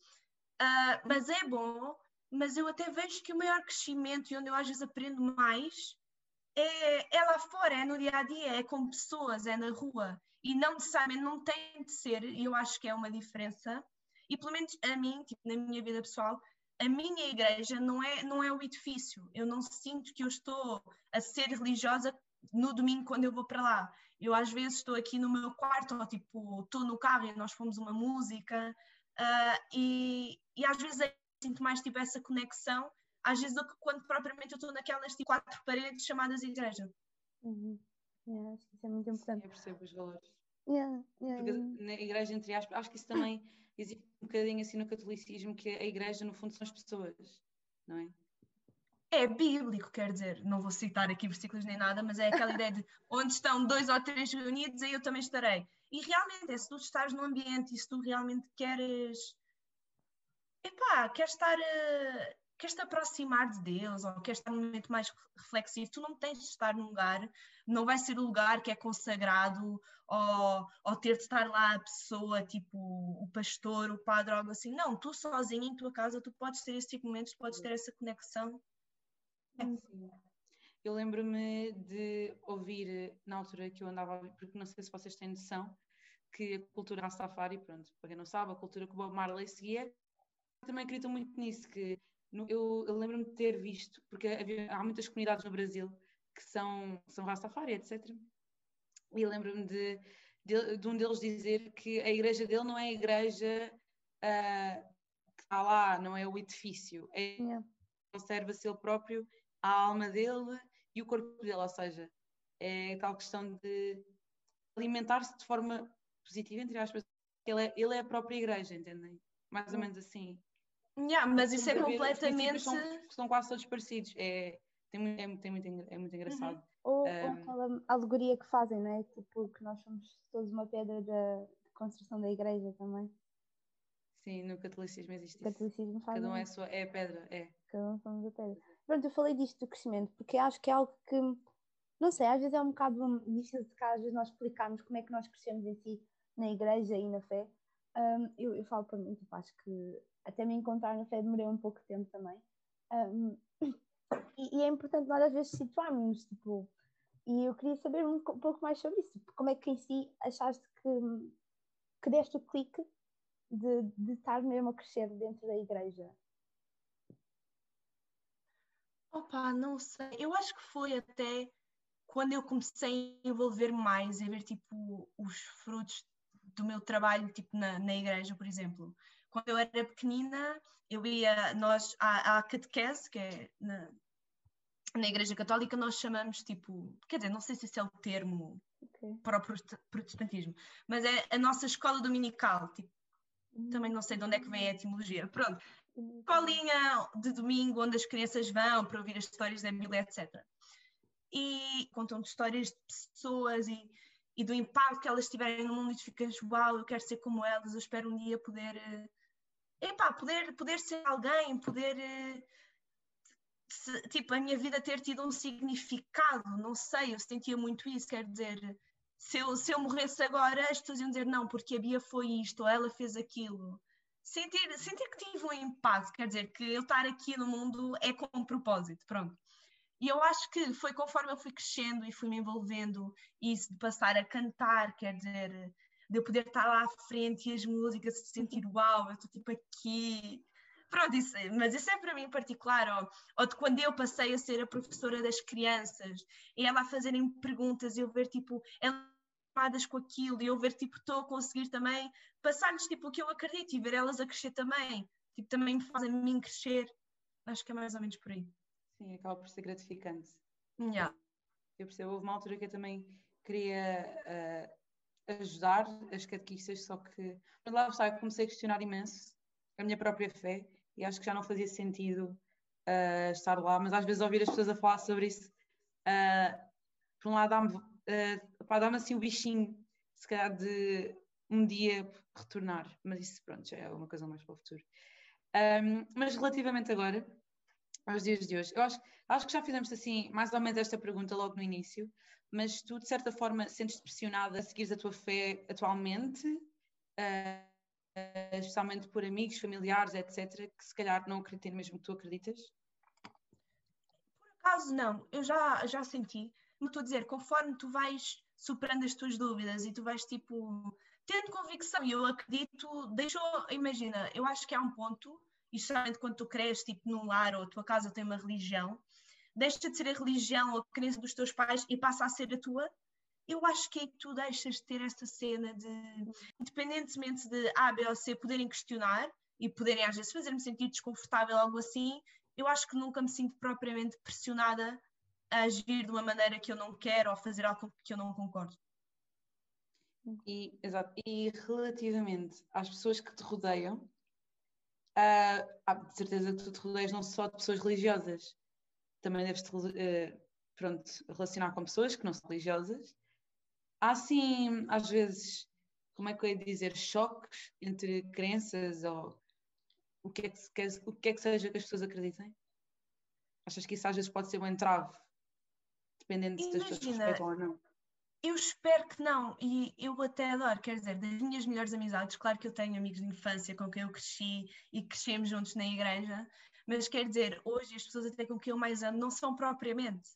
Uh, mas é bom, mas eu até vejo que o maior crescimento e onde eu às vezes aprendo mais é, é lá fora, é no dia a dia, é com pessoas, é na rua. E não necessariamente não tem de ser, e eu acho que é uma diferença. E pelo menos a mim, tipo, na minha vida pessoal, a minha igreja não é, não é o edifício. Eu não sinto que eu estou a ser religiosa no domingo quando eu vou para lá. Eu às vezes estou aqui no meu quarto, ou tipo, estou no carro e nós fomos uma música, uh, e, e às vezes sinto mais tipo essa conexão, às vezes do que quando propriamente eu estou naquelas tipo, quatro paredes chamadas igreja. Uhum. Yeah, acho que isso é muito importante. Sim, eu percebo os valores. Yeah, yeah, Porque na igreja, entre aspas, acho que isso também [LAUGHS] existe um bocadinho assim no catolicismo, que a igreja, no fundo, são as pessoas, não é? é bíblico, quer dizer, não vou citar aqui versículos nem nada, mas é aquela [LAUGHS] ideia de onde estão dois ou três reunidos, aí eu também estarei. E realmente, é se tu estás no ambiente e se tu realmente queres, epá, queres estar, uh, queres te aproximar de Deus ou queres estar num momento mais reflexivo, tu não tens de estar num lugar, não vai ser o lugar que é consagrado ou, ou ter de estar lá a pessoa, tipo o pastor, o padre, algo assim. Não, tu sozinho em tua casa, tu podes ter esse tipo de momentos, tu podes ter essa conexão Sim. Eu lembro-me de ouvir, na altura que eu andava, porque não sei se vocês têm noção, que a cultura Rastafari, pronto, para quem não sabe, a cultura que o Bob Marley seguia, também acredito muito nisso, que no, eu, eu lembro-me de ter visto, porque havia, há muitas comunidades no Brasil que são, são Rastafari, etc. E lembro-me de, de, de, um deles dizer que a igreja dele não é a igreja uh, que está lá, não é o edifício, é, yeah. conserva-se ele próprio a alma dele e o corpo dele, ou seja, é tal questão de alimentar-se de forma positiva, entre aspas, ele é, ele é a própria igreja, entendem? Mais ou menos assim. Yeah, mas isso é completamente. São, são, quase todos parecidos. É, tem, muito, é, tem muito, é muito engraçado. Uhum. Ou, um, ou, aquela alegoria que fazem, não é? Tipo, que nós somos todos uma pedra da construção da igreja também. Sim, no catolicismo existe isso. Catolicismo faz Cada um é, sua, é a pedra, é. Cada um somos a pedra. Pronto, eu falei disto do crescimento, porque acho que é algo que, não sei, às vezes é um bocado difícil de cá, às vezes nós explicarmos como é que nós crescemos em si, na igreja e na fé. Um, eu, eu falo para mim, tipo, acho que até me encontrar na fé demorei um pouco de tempo também. Um, e, e, é importante nós às vezes situarmos, tipo, e eu queria saber um, um pouco mais sobre isso. Tipo, como é que em si achaste que, que deste o clique de, de estar mesmo a crescer dentro da igreja? Opa, não sei. Eu acho que foi até quando eu comecei a envolver mais, a ver tipo os frutos do meu trabalho tipo na, na igreja, por exemplo. Quando eu era pequenina, eu ia, nós, à, à catequese, que é na, na igreja católica, nós chamamos tipo, quer dizer, não sei se esse é o termo okay. para o protestantismo, mas é a nossa escola dominical, tipo, também não sei de onde é que vem a etimologia. Pronto, escolinha de domingo onde as crianças vão para ouvir as histórias da Bíblia, etc. E contam histórias de pessoas e, e, do impacto que elas tiverem no mundo e tu ficas, uau, eu quero ser como elas, eu espero um dia poder, uh, epá, poder, poder ser alguém, poder, uh, se, tipo, a minha vida ter tido um significado, não sei, eu sentia muito isso, quer dizer, se eu, se eu morresse agora, as pessoas iam dizer, não, porque a Bia foi isto, ou ela fez aquilo sentir, sentir que tive um impacto, quer dizer, que eu estar aqui no mundo é com um propósito, pronto. E eu acho que foi conforme eu fui crescendo e fui me envolvendo, isso de passar a cantar, quer dizer, de eu poder estar lá à frente e as músicas, de sentir uau, eu estou tipo aqui. Pronto, isso, mas isso é para mim em particular, ou, ou de quando eu passei a ser a professora das crianças e ela a fazerem perguntas e eu ver tipo, ela com aquilo e eu ver tipo estou a conseguir também passar-lhes tipo o que eu acredito e ver elas a crescer também tipo também me fazem a mim crescer acho que é mais ou menos por aí sim acaba por ser gratificante yeah. Eu percebo, houve uma altura que eu também queria uh, ajudar as catequistas, só que lá está, comecei a questionar imenso a minha própria fé e acho que já não fazia sentido uh, estar lá, mas às vezes ouvir as pessoas a falar sobre isso, uh, por um lado dá-me uh, dá assim o bichinho, se calhar de um dia retornar, mas isso pronto, já é uma coisa mais para o futuro. Um, mas relativamente agora, aos dias de hoje, eu acho, acho que já fizemos assim, mais ou menos esta pergunta logo no início, mas tu de certa forma sentes-te pressionada a seguir a tua fé atualmente? Uh, especialmente por amigos, familiares, etc., que se calhar não acreditem no mesmo que tu acreditas? Por acaso não, eu já, já senti, como estou a dizer, conforme tu vais superando as tuas dúvidas e tu vais tipo tendo convicção, e eu acredito, deixou, imagina, eu acho que há um ponto, e especialmente quando tu cresces tipo num lar ou a tua casa tem uma religião, deixa de ser a religião ou a crença dos teus pais e passa a ser a tua, eu acho que é que tu deixas de ter esta cena de, independentemente de A, B ou C poderem questionar e poderem às vezes fazer-me sentir desconfortável, algo assim, eu acho que nunca me sinto propriamente pressionada a agir de uma maneira que eu não quero ou fazer algo que eu não concordo. E, exato. e relativamente às pessoas que te rodeiam, uh, há de certeza que tu te rodeias não só de pessoas religiosas, também deves te uh, pronto, relacionar com pessoas que não são religiosas há assim, às vezes, como é que eu ia dizer, choques entre crenças ou o que é que, quer, o que, é que seja que as pessoas acreditem? Achas que isso às vezes pode ser um entrave, dependendo se as pessoas respeitam ou não? Eu espero que não, e eu até adoro, quer dizer, das minhas melhores amizades, claro que eu tenho amigos de infância com quem eu cresci e crescemos juntos na igreja, mas quer dizer, hoje as pessoas até com quem eu mais ando não são propriamente.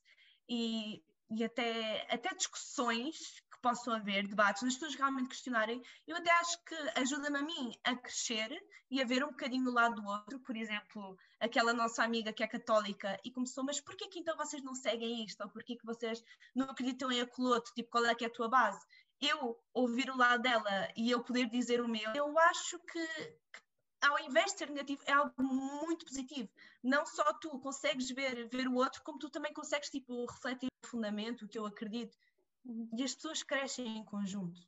E, e até, até discussões que possam haver, debates, as pessoas realmente questionarem, eu até acho que ajuda-me a mim a crescer e a ver um bocadinho do lado do outro. Por exemplo, aquela nossa amiga que é católica e começou, mas porquê que então vocês não seguem isto? Ou porquê que vocês não acreditam em acoloto? Tipo, qual é que é a tua base? Eu ouvir o lado dela e eu poder dizer o meu, eu acho que, que ao invés de ser negativo, é algo muito positivo. Não só tu consegues ver, ver o outro, como tu também consegues tipo, refletir o fundamento, o que eu acredito. E as pessoas crescem em conjunto.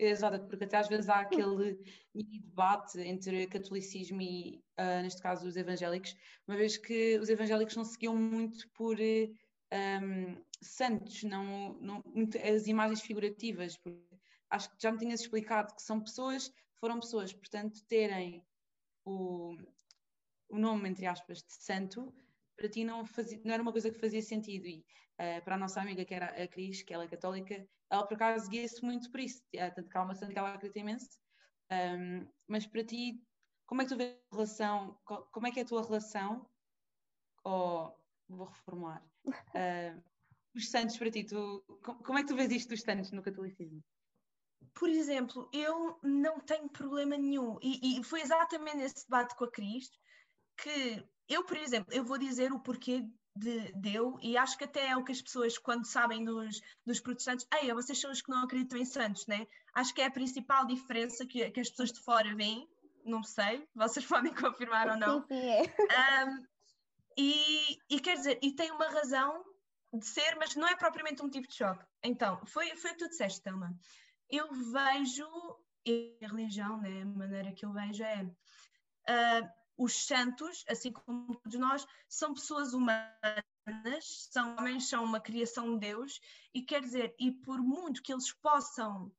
Exato, porque até às vezes há aquele debate entre catolicismo e, uh, neste caso, os evangélicos, uma vez que os evangélicos não seguiam muito por um, santos, não, não, as imagens figurativas. Acho que já me tinhas explicado que são pessoas, foram pessoas, portanto, terem o, o nome, entre aspas, de santo, para ti não, fazia, não era uma coisa que fazia sentido. E uh, para a nossa amiga, que era a Cris, que ela é católica, ela por acaso guia-se muito por isso. Uh, tanto que há uma santa que ela acredita imenso. Um, mas para ti, como é que tu vês a relação, como é que é a tua relação, ou oh, vou reformular, [LAUGHS] uh, os santos para ti, tu, como é que tu vês isto dos santos no catolicismo? Por exemplo, eu não tenho problema nenhum, e, e foi exatamente esse debate com a Cris que eu, por exemplo, eu vou dizer o porquê de, de eu, e acho que até é o que as pessoas, quando sabem dos, dos protestantes, ei, vocês são os que não acreditam em santos, né? Acho que é a principal diferença que, que as pessoas de fora veem, não sei, vocês [LAUGHS] podem confirmar ou não. Sim, sim, é. Um, e, e quer dizer, e tem uma razão de ser, mas não é propriamente um tipo de choque. Então, foi, foi o que tu disseste, Thelma. Eu vejo, a religião, né, a maneira que eu vejo é. Uh, os santos, assim como todos nós, são pessoas humanas, são homens, são uma criação de Deus, e quer dizer, e por muito que eles possam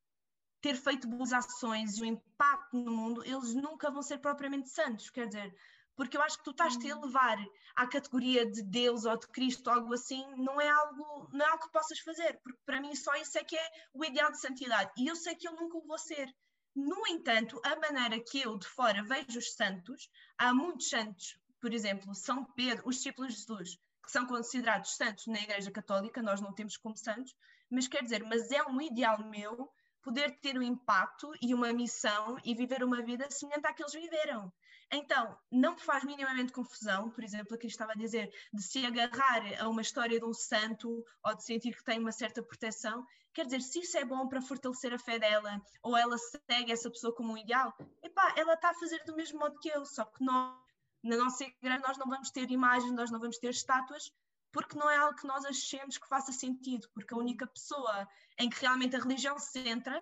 ter feito boas ações e um impacto no mundo, eles nunca vão ser propriamente santos, quer dizer, porque eu acho que tu estás-te a elevar à categoria de Deus ou de Cristo, algo assim, não é algo, não é algo que possas fazer, porque para mim só isso é que é o ideal de santidade, e eu sei que eu nunca o vou ser. No entanto, a maneira que eu de fora vejo os santos, há muitos santos, por exemplo, São Pedro, os discípulos de Jesus, que são considerados santos na Igreja Católica, nós não temos como santos, mas quer dizer, mas é um ideal meu poder ter um impacto e uma missão e viver uma vida semelhante à que eles viveram. Então, não me faz minimamente confusão, por exemplo, aqui estava a dizer, de se agarrar a uma história de um santo ou de sentir que tem uma certa proteção. Quer dizer, se isso é bom para fortalecer a fé dela, ou ela segue essa pessoa como um ideal, epá, ela está a fazer do mesmo modo que eu, só que nós, na nossa igreja, nós não vamos ter imagens, nós não vamos ter estátuas, porque não é algo que nós achemos que faça sentido, porque a única pessoa em que realmente a religião se centra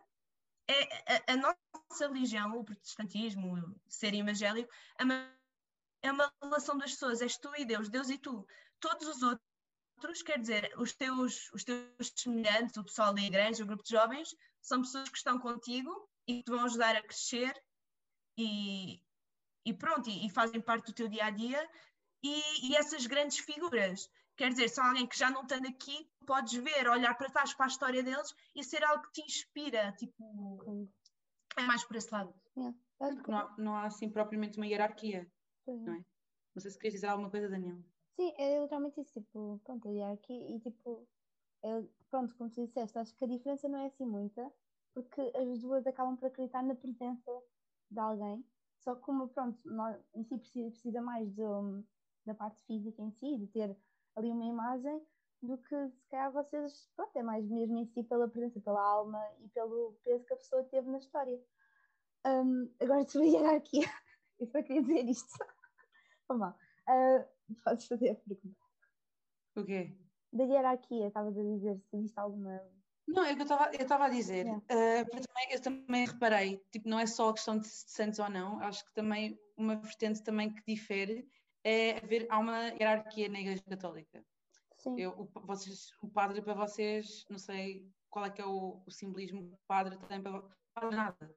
é a, a nossa religião, o protestantismo, o ser evangélico, é uma, é uma relação das pessoas, és tu e Deus, Deus e tu. Todos os outros, quer dizer, os teus, os teus semelhantes, o pessoal da igreja, o grupo de jovens, são pessoas que estão contigo e que te vão ajudar a crescer e, e pronto, e, e fazem parte do teu dia a dia. E, e, essas grandes figuras, quer dizer, são alguém que já não estando aqui, podes ver, olhar para trás para a história deles e ser algo que te inspira, tipo, é mais por esse lado. Yeah. Não, há, não há assim propriamente uma hierarquia, não é? Não sei se queres dizer alguma coisa, Daniel. Sim, é literalmente isso, tipo, pronto, a hierarquia e tipo, é, pronto, como tu disseste, acho que a diferença não é assim muita, porque as duas acabam por acreditar na presença de alguém, só que como, pronto, nós, em si precisa, precisa mais de, da parte física em si, de ter ali uma imagem, do que se calhar vocês, pronto, é mais mesmo em si pela presença, pela alma e pelo peso que a pessoa teve na história. Um, agora sobre a hierarquia, eu só queria dizer isto. [LAUGHS] Vamos lá. Uh, podes fazer a pergunta. O quê? Da hierarquia, estavas a dizer se viste alguma não, é que eu estava a dizer. Yeah. Uh, eu, também, eu, também, reparei, tipo, não é só a questão de santos ou não, acho que também uma vertente também que difere é haver, há uma hierarquia na Igreja Católica. Sim. Eu, o, vocês, o padre para vocês, não sei qual é que é o, o simbolismo que o padre tem para vocês. nada.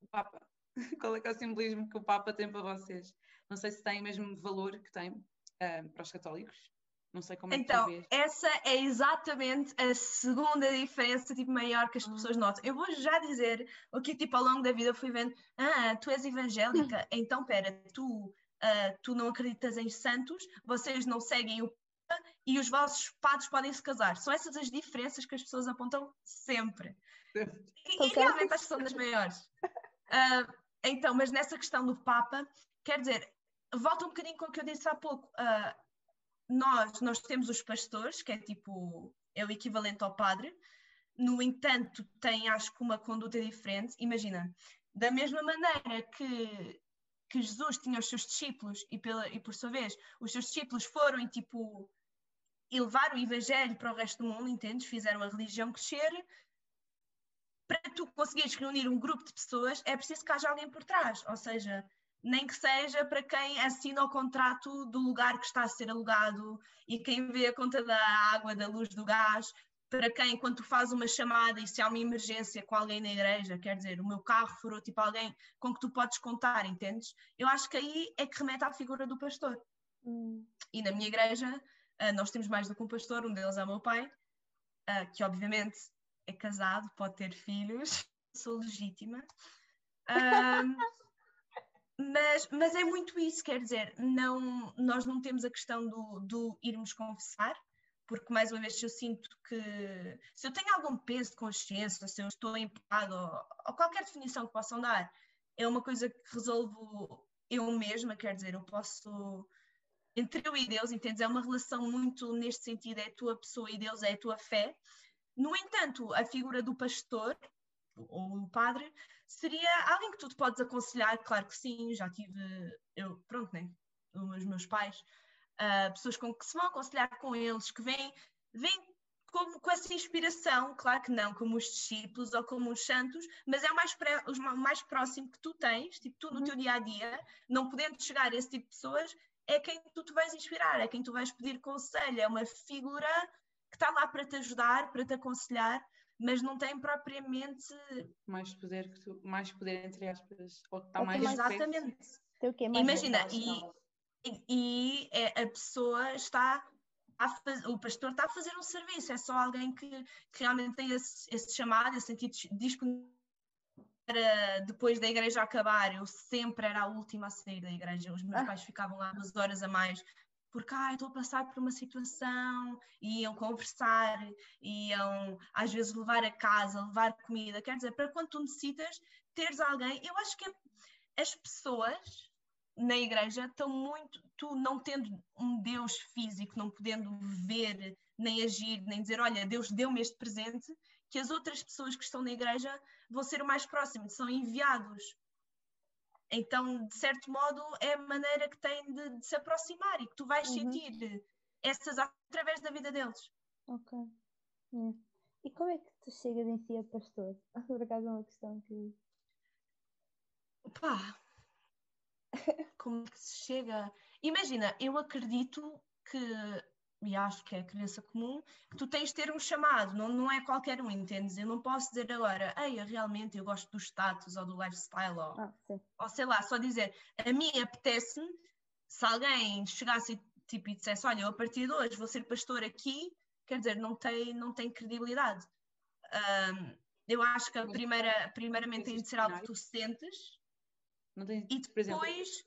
O Papa. [LAUGHS] qual é que é o simbolismo que o Papa tem para vocês? Não sei se tem o mesmo valor que tem uh, para os católicos. Não sei como é então, que tu Então, essa é exatamente a segunda diferença tipo, maior que as pessoas ah. notam. Eu vou já dizer o que tipo, ao longo da vida eu fui vendo, ah, tu és evangélica, [LAUGHS] então pera, tu, uh, tu não acreditas em santos, vocês não seguem o e os vossos padres podem se casar. São essas as diferenças que as pessoas apontam sempre. E, e realmente acho que são das maiores. Uh, então, mas nessa questão do Papa, quer dizer, volta um bocadinho com o que eu disse há pouco. Uh, nós, nós temos os pastores, que é tipo, é o equivalente ao padre, no entanto, tem acho que uma conduta diferente. Imagina, da mesma maneira que, que Jesus tinha os seus discípulos e, pela, e por sua vez os seus discípulos foram e tipo e levaram o evangelho para o resto do mundo, entendes? Fizeram a religião crescer. Para tu conseguires reunir um grupo de pessoas, é preciso que haja alguém por trás, ou seja, nem que seja para quem assina o contrato do lugar que está a ser alugado e quem vê a conta da água, da luz, do gás, para quem, quando tu fazes uma chamada e se há uma emergência com alguém na igreja, quer dizer, o meu carro furou tipo alguém com que tu podes contar, entendes? Eu acho que aí é que remete à figura do pastor. Hum. E na minha igreja, uh, nós temos mais do que um pastor, um deles é o meu pai, uh, que obviamente é casado, pode ter filhos, [LAUGHS] sou legítima. [LAUGHS] Mas, mas é muito isso, quer dizer, não, nós não temos a questão do, do irmos confessar, porque mais uma vez se eu sinto que se eu tenho algum peso de consciência, se eu estou empurrado ou, ou, qualquer definição que possam dar, é uma coisa que resolvo eu mesma, quer dizer, eu posso entre eu e Deus, entendes? É uma relação muito neste sentido, é a tua pessoa e Deus é a tua fé. No entanto, a figura do pastor ou o padre seria alguém que tu te podes aconselhar, claro que sim, já tive, eu, pronto, né? Os meus pais, uh, pessoas com que se vão aconselhar com eles, que vêm, vêm com, com essa inspiração, claro que não como os discípulos ou como os santos, mas é o mais, pré, o mais próximo que tu tens, tipo, tu no uhum. teu dia a dia, não podendo chegar a esse tipo de pessoas, é quem tu te vais inspirar, é quem tu vais pedir conselho, é uma figura que está lá para te ajudar, para te aconselhar mas não tem propriamente mais poder que tu, mais poder entre aspas, ou que está mais exatamente. Imagina, e, e, é, a pessoa está faz, o pastor está a fazer um serviço, é só alguém que, que realmente tem esse, esse chamado, esse sentido disponível para depois da igreja acabar, eu sempre era a última a sair da igreja, os meus ah. pais ficavam lá duas horas a mais porque ah, estou a passar por uma situação, e iam conversar, iam às vezes levar a casa, levar comida, quer dizer, para quando tu necessitas teres alguém, eu acho que as pessoas na igreja estão muito, tu não tendo um Deus físico, não podendo ver, nem agir, nem dizer, olha, Deus deu-me este presente, que as outras pessoas que estão na igreja vão ser o mais próximo, são enviados então, de certo modo, é a maneira que tem de, de se aproximar e que tu vais uhum. sentir essas através da vida deles. Ok. É. E como é que tu chegas em si a pastor? [LAUGHS] Por acaso é uma questão que. Pá, como é que se chega? Imagina, eu acredito que, e acho que é a crença comum, que tu tens de ter um chamado, não, não é qualquer um, entendes? Eu não posso dizer agora, ei, eu realmente eu gosto do status ou do lifestyle, ou, Ah, sim. ou sei lá, só dizer, a mim apetece-me, se alguém chegasse e, tipo, e dissesse, olha, eu a partir de hoje vou ser pastor aqui, quer dizer, não tem, não tem credibilidade. Ahm, eu acho que a primeira, primeiramente tem de ser algo que tu sentes Não tem, e por exemplo, depois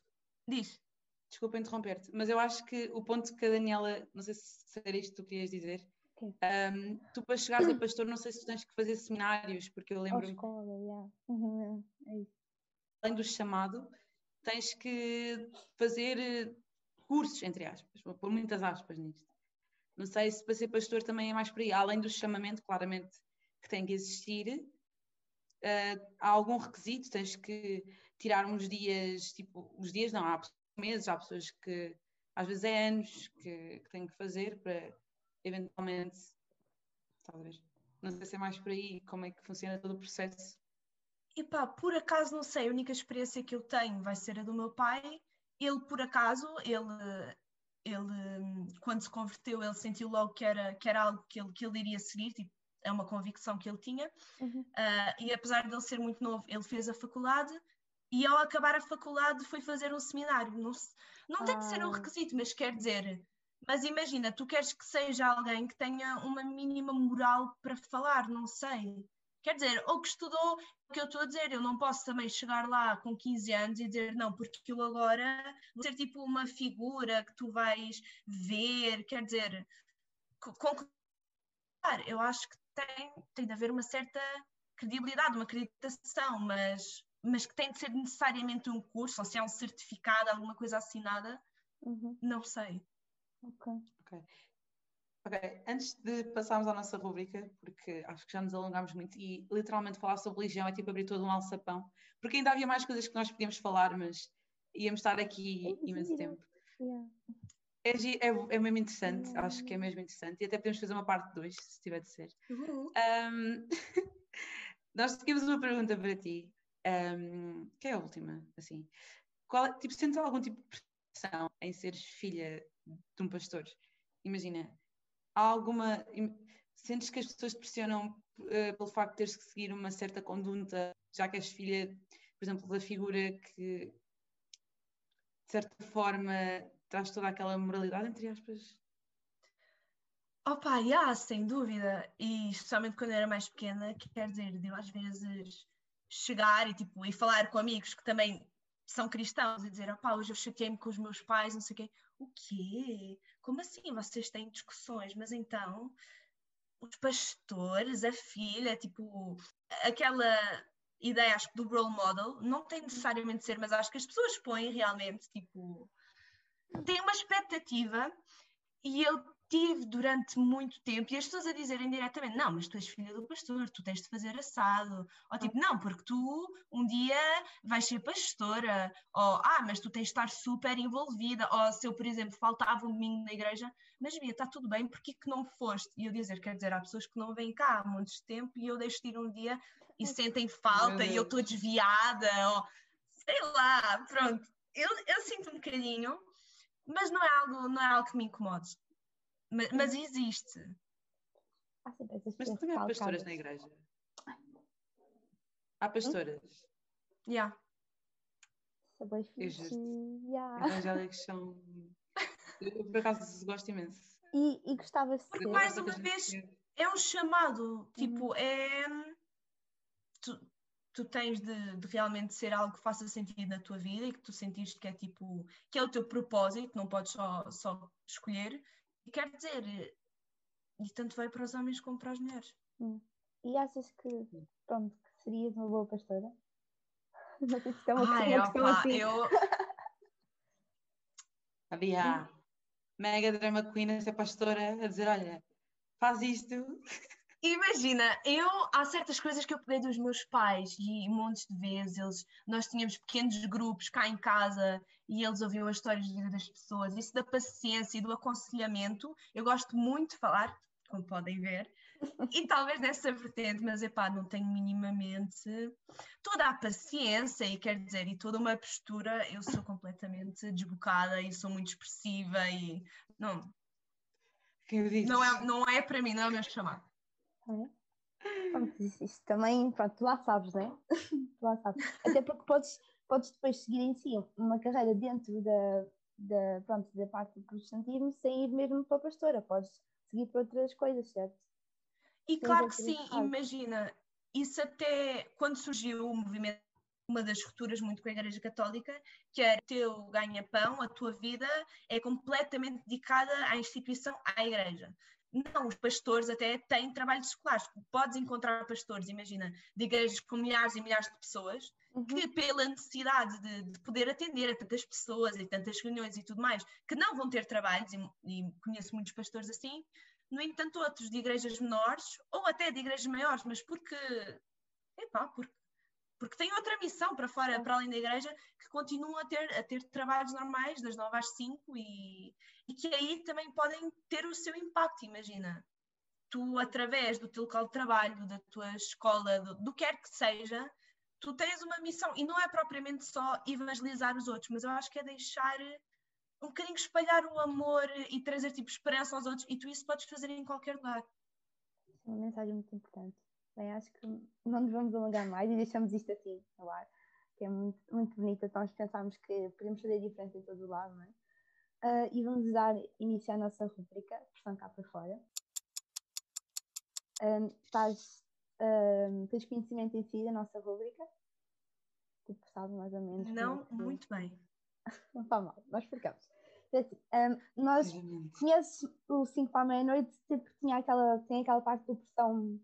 diz. desculpa interromper-te, mas eu acho que o ponto que a Daniela, não sei se era isto que tu querias dizer, um, tu para chegares a pastor, não sei se tu tens que fazer seminários, porque eu lembro-me, escola, yeah. Uhum, é isso. além do chamado, tens que fazer eh, cursos, entre aspas, vou pôr muitas aspas nisto. Não sei se para ser pastor também é mais por aí, além do chamamento, claramente, que tem que existir, eh, há algum requisito, tens que tirar uns dias, tipo, uns dias não, há pessoas- meses, há pessoas que às vezes é anos que, que têm que fazer para eventualmente, ver? Não sei se é mais por aí, como é que funciona todo o processo. Epá, por acaso não sei, a única experiência que eu tenho vai ser a do meu pai. Ele, por acaso, ele, ele quando se converteu, ele sentiu logo que era, que era algo que ele, que ele iria seguir, tipo, é uma convicção que ele tinha. Uhum. Ah, e apesar de ele ser muito novo, ele fez a faculdade e ao acabar a faculdade foi fazer um seminário. Não, não tem de ser um Ah. requisito, mas quer dizer, mas imagina, tu queres que seja alguém que tenha uma mínima moral para falar, não sei. Quer dizer, ou que estudou, o que eu estou a dizer, eu não posso também chegar lá com 15 anos e dizer não, porque eu agora vou ser tipo uma figura que tu vais ver, quer dizer, co- concordar, eu acho que tem, tem de haver uma certa credibilidade, uma acreditação, mas, mas que tem de ser necessariamente um curso, ou se é um certificado, alguma coisa assinada, Uhum. não sei. Ok. Ok, antes de passarmos à nossa rúbrica, porque acho que já nos alongámos muito e literalmente falar sobre religião é tipo abrir todo um alçapão, porque ainda havia mais coisas que nós podíamos falar, mas íamos estar aqui É imenso tempo. Yeah. É, é, é mesmo interessante, Yeah. acho que é mesmo interessante e até podemos fazer uma parte 2, se tiver de ser. Ahm, [LAUGHS] nós tínhamos uma pergunta para ti, ahm, que é a última, assim. Qual, é- tipo, sentes algum tipo de pressão em seres filha de um pastor? Imagina, há alguma. Sentes que as pessoas te pressionam eh, pelo facto de teres que seguir uma certa conduta, já que és filha, por exemplo, da figura que, de certa forma, traz toda aquela moralidade, entre aspas? Opa, yeah, sem dúvida, e especialmente quando eu era mais pequena, que quer dizer, eu às vezes chegar e, tipo, e falar com amigos que também são cristãos e dizer, opá, hoje eu chateei-me com os meus pais, não sei o quê. O quê? Como assim? Vocês têm discussões, mas então os pastores, a filha, tipo, aquela ideia, acho que do role model, não tem necessariamente de ser, mas acho que as pessoas põem realmente, tipo, têm uma expectativa e eu tive durante muito tempo, e as pessoas a dizerem diretamente, não, mas tu és filha do pastor, tu tens de fazer assado, ou tipo, não, porque tu um dia vais ser pastora, ou ah, mas tu tens de estar super envolvida, ou se eu, por exemplo, faltava um domingo na igreja, mas Bia, está tudo bem, porque que não foste? E eu dizer, quer dizer, há pessoas que não vêm cá há muito tempo e eu deixo de ir um dia e sentem falta e eu estou desviada, ou sei lá, pronto. Eu, eu sinto um bocadinho, mas não é algo, não é algo que me incomode. Mas, mas existe. Há sempre essas Mas pessoas também há pastoras na igreja. Há pastoras. Yeah. São bem Eu fixe. juro-te. Yeah. Evangélicos são. Eu, por acaso, gosto imenso. E, e gostava de Porque ser. mais uma vez, é um chamado, tipo, é. Tu, tu tens de, de realmente ser algo que faça sentido na tua vida e que tu sentiste que é tipo, que é o teu propósito, não podes só, só escolher. E quer dizer, e tanto vai para os homens como para as mulheres. E achas que, pronto, que serias uma boa pastora? Não sei se isto é uma, Ai, questão opa, assim. eu, [LAUGHS] Havia a mega drama queen a ser pastora a dizer: olha, faz isto. [LAUGHS] Imagina, eu há certas coisas que eu peguei dos meus pais e montes de vezes eles, nós tínhamos pequenos grupos cá em casa e eles ouviam as histórias de vida das pessoas. Isso da paciência e do aconselhamento, eu gosto muito de falar, como podem ver, e talvez nessa vertente, mas epá, não tenho minimamente toda a paciência e quer dizer, e toda uma postura, eu sou completamente desbocada e sou muito expressiva e não, não é, não é para mim, não é o meu chamado. É? Pronto, isso, também, pronto, tu lá sabes, não é? [LAUGHS] tu lá sabes. Até porque podes, podes depois seguir em si uma carreira dentro da, da, pronto, da parte do protestantismo sem ir mesmo para a pastora, podes seguir para outras coisas, certo? E claro que sim, imagina, isso até quando surgiu o movimento uma das rupturas muito com a Igreja Católica, que é teu ganha-pão, a tua vida é completamente dedicada à instituição, à Igreja. Não, os pastores até têm trabalhos escolares. Podes encontrar pastores, imagina, de igrejas com milhares e milhares de pessoas, uhum. que pela necessidade de, de, poder atender a tantas pessoas e tantas reuniões e tudo mais, que não vão ter trabalhos, e, e conheço muitos pastores assim, no entanto, outros de igrejas menores, ou até de igrejas maiores, mas porque, epá, porque porque têm outra missão para fora, para além da igreja, que continuam a ter, a ter trabalhos normais, das 9 às 5, e, e que aí também podem ter o seu impacto, imagina. Tu, através do teu local de trabalho, da tua escola, do, do que quer que seja, tu tens uma missão, e não é propriamente só evangelizar os outros, mas eu acho que é deixar um bocadinho espalhar o amor e trazer tipo esperança aos outros, e tu isso podes fazer em qualquer lugar. É uma mensagem muito importante. Bem, acho que não nos vamos alongar mais e deixamos isto assim, no ar, que é muito, muito bonito. Então, nós pensamos que podemos fazer diferença em todo o lado, não é? Uh, e vamos dar iniciar a nossa rubrica, pressão cá para fora. Um, estás, um, tens conhecimento em si da nossa rubrica? Tipo, sabes mais ou menos? Não, é muito bem. [LAUGHS] não está mal, nós ficamos. Assim, um, nós conheces o 5 para a meia-noite, tipo, tinha aquela, tem aquela parte do pressão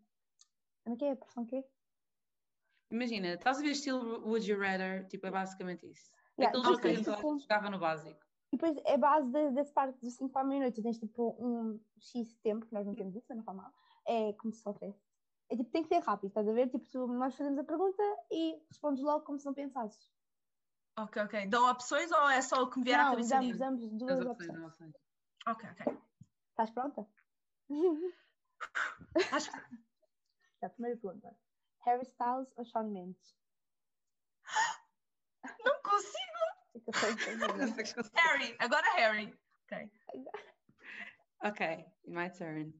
como é que é pressão quê? Imagina, estás a ver estilo Would You Rather? Tipo, é basicamente isso. Yeah, Aquele jogo que a gente jogava no básico. E depois é base de, desse parte dos 5 para a meia-noite. Tens tipo um X tempo, que nós não temos isso, não faz mal. É como se fosse. É tipo, tem que ser rápido, estás a ver? Tipo, tu, nós fazemos a pergunta e respondes logo como se não pensasses. Ok, ok. Dão opções ou é só o que me vier não, à cabeça? Não, damos duas opções. opções. Ok, ok. Estás pronta? [LAUGHS] Acho que a primeira pergunta. Harry Styles ou Shawn Mendes? Não consigo! [LAUGHS] Harry, agora Harry. Ok. Ok, my turn.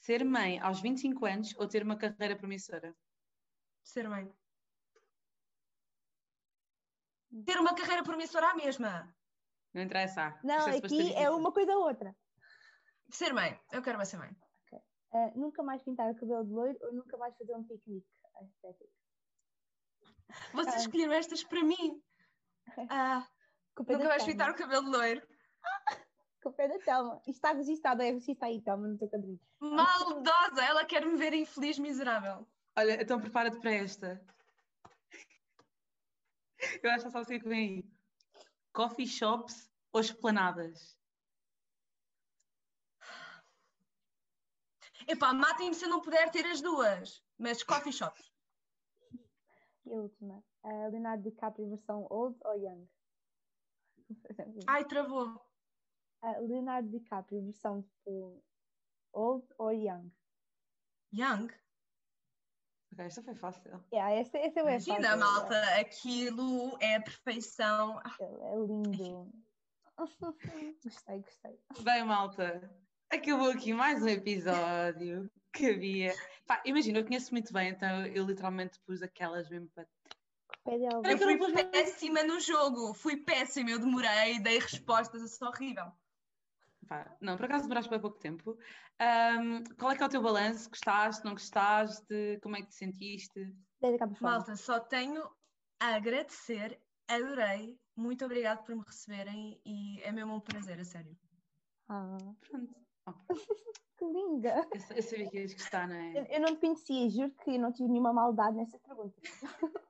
Ser mãe aos 25 anos ou ter uma carreira promissora? Ser mãe. Ter uma carreira promissora à mesma. Não interessa. Não, aqui é uma coisa ou outra. Ser mãe. Eu quero ser mãe. Uh, nunca mais pintar o cabelo de loiro ou nunca mais fazer um piquenique estético? Vocês uh, escolheram estas para mim. [LAUGHS] Ah, nunca vais pintar o cabelo de loiro. Com o pé da Thelma. Isto está registado, é registado aí, Thelma, no teu caderno. Maldosa! Ela quer me ver infeliz, miserável. Olha, então prepara-te para esta. Eu acho que só sei o que vem aí. Coffee shops ou esplanadas? Epá, matem-me se eu não puder ter as duas, mas coffee shops. E a última, uh, Leonardo DiCaprio versão old ou young? [LAUGHS] Ai, travou. Uh, Leonardo DiCaprio versão tipo old ou young? Young? Ok, esta foi fácil. Yeah, esta, esta é Imagina, fácil, malta, yeah. aquilo é a perfeição. É lindo. [LAUGHS] gostei, gostei. Bem, malta, Acabou aqui mais um episódio que havia. Pá, imagina, eu conheço muito bem, então eu literalmente pus aquelas mesmo para. Eu fui péssima no jogo, fui péssima, eu demorei, dei respostas, eu sou horrível. Pá, não, por acaso demoraste bem pouco tempo. Um, qual é que é o teu balanço? Gostaste, não gostaste? Como é que te sentiste? Malta, só tenho a agradecer, adorei, muito obrigado por me receberem e é mesmo um prazer, a sério. Ah. Pronto. [LAUGHS] que linda! Eu, eu sabia que ias gostar, não é? Eu, eu, não te conhecia, juro que não tive nenhuma maldade nessa pergunta. [LAUGHS]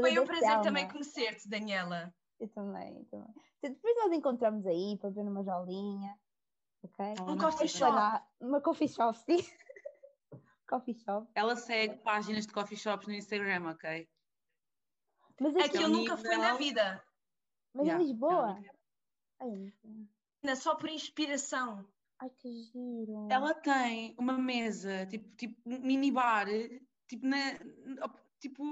Foi um prazer também conhecer-te, Daniela. Eu também, eu também. Depois nós encontramos aí para ver uma jolinha. ok? Um coffee shop. Uma coffee shop, sim. [LAUGHS] Coffee shop. Ela segue páginas de coffee shops no Instagram, ok? Mas É aqui, que eu nunca fui na vida. mas Yeah, em Lisboa. não. Só por inspiração. Ai, que giro. Ela tem uma mesa, tipo, tipo um minibar, tipo, na, tipo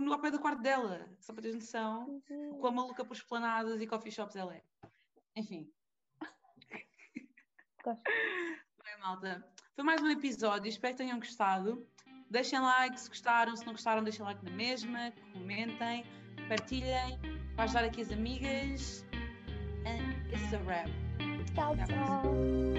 no ao pé do quarto dela, só para teres noção. Giro. Quão maluca por esplanadas e coffee shops ela é. Enfim, Gosto. bem, malta. Foi mais um episódio, espero que tenham gostado. Deixem like se gostaram, se não gostaram, deixem like na mesma, comentem, partilhem, para ajudar aqui as amigas. And it's a wrap. Tchau, Até à próxima. tchau.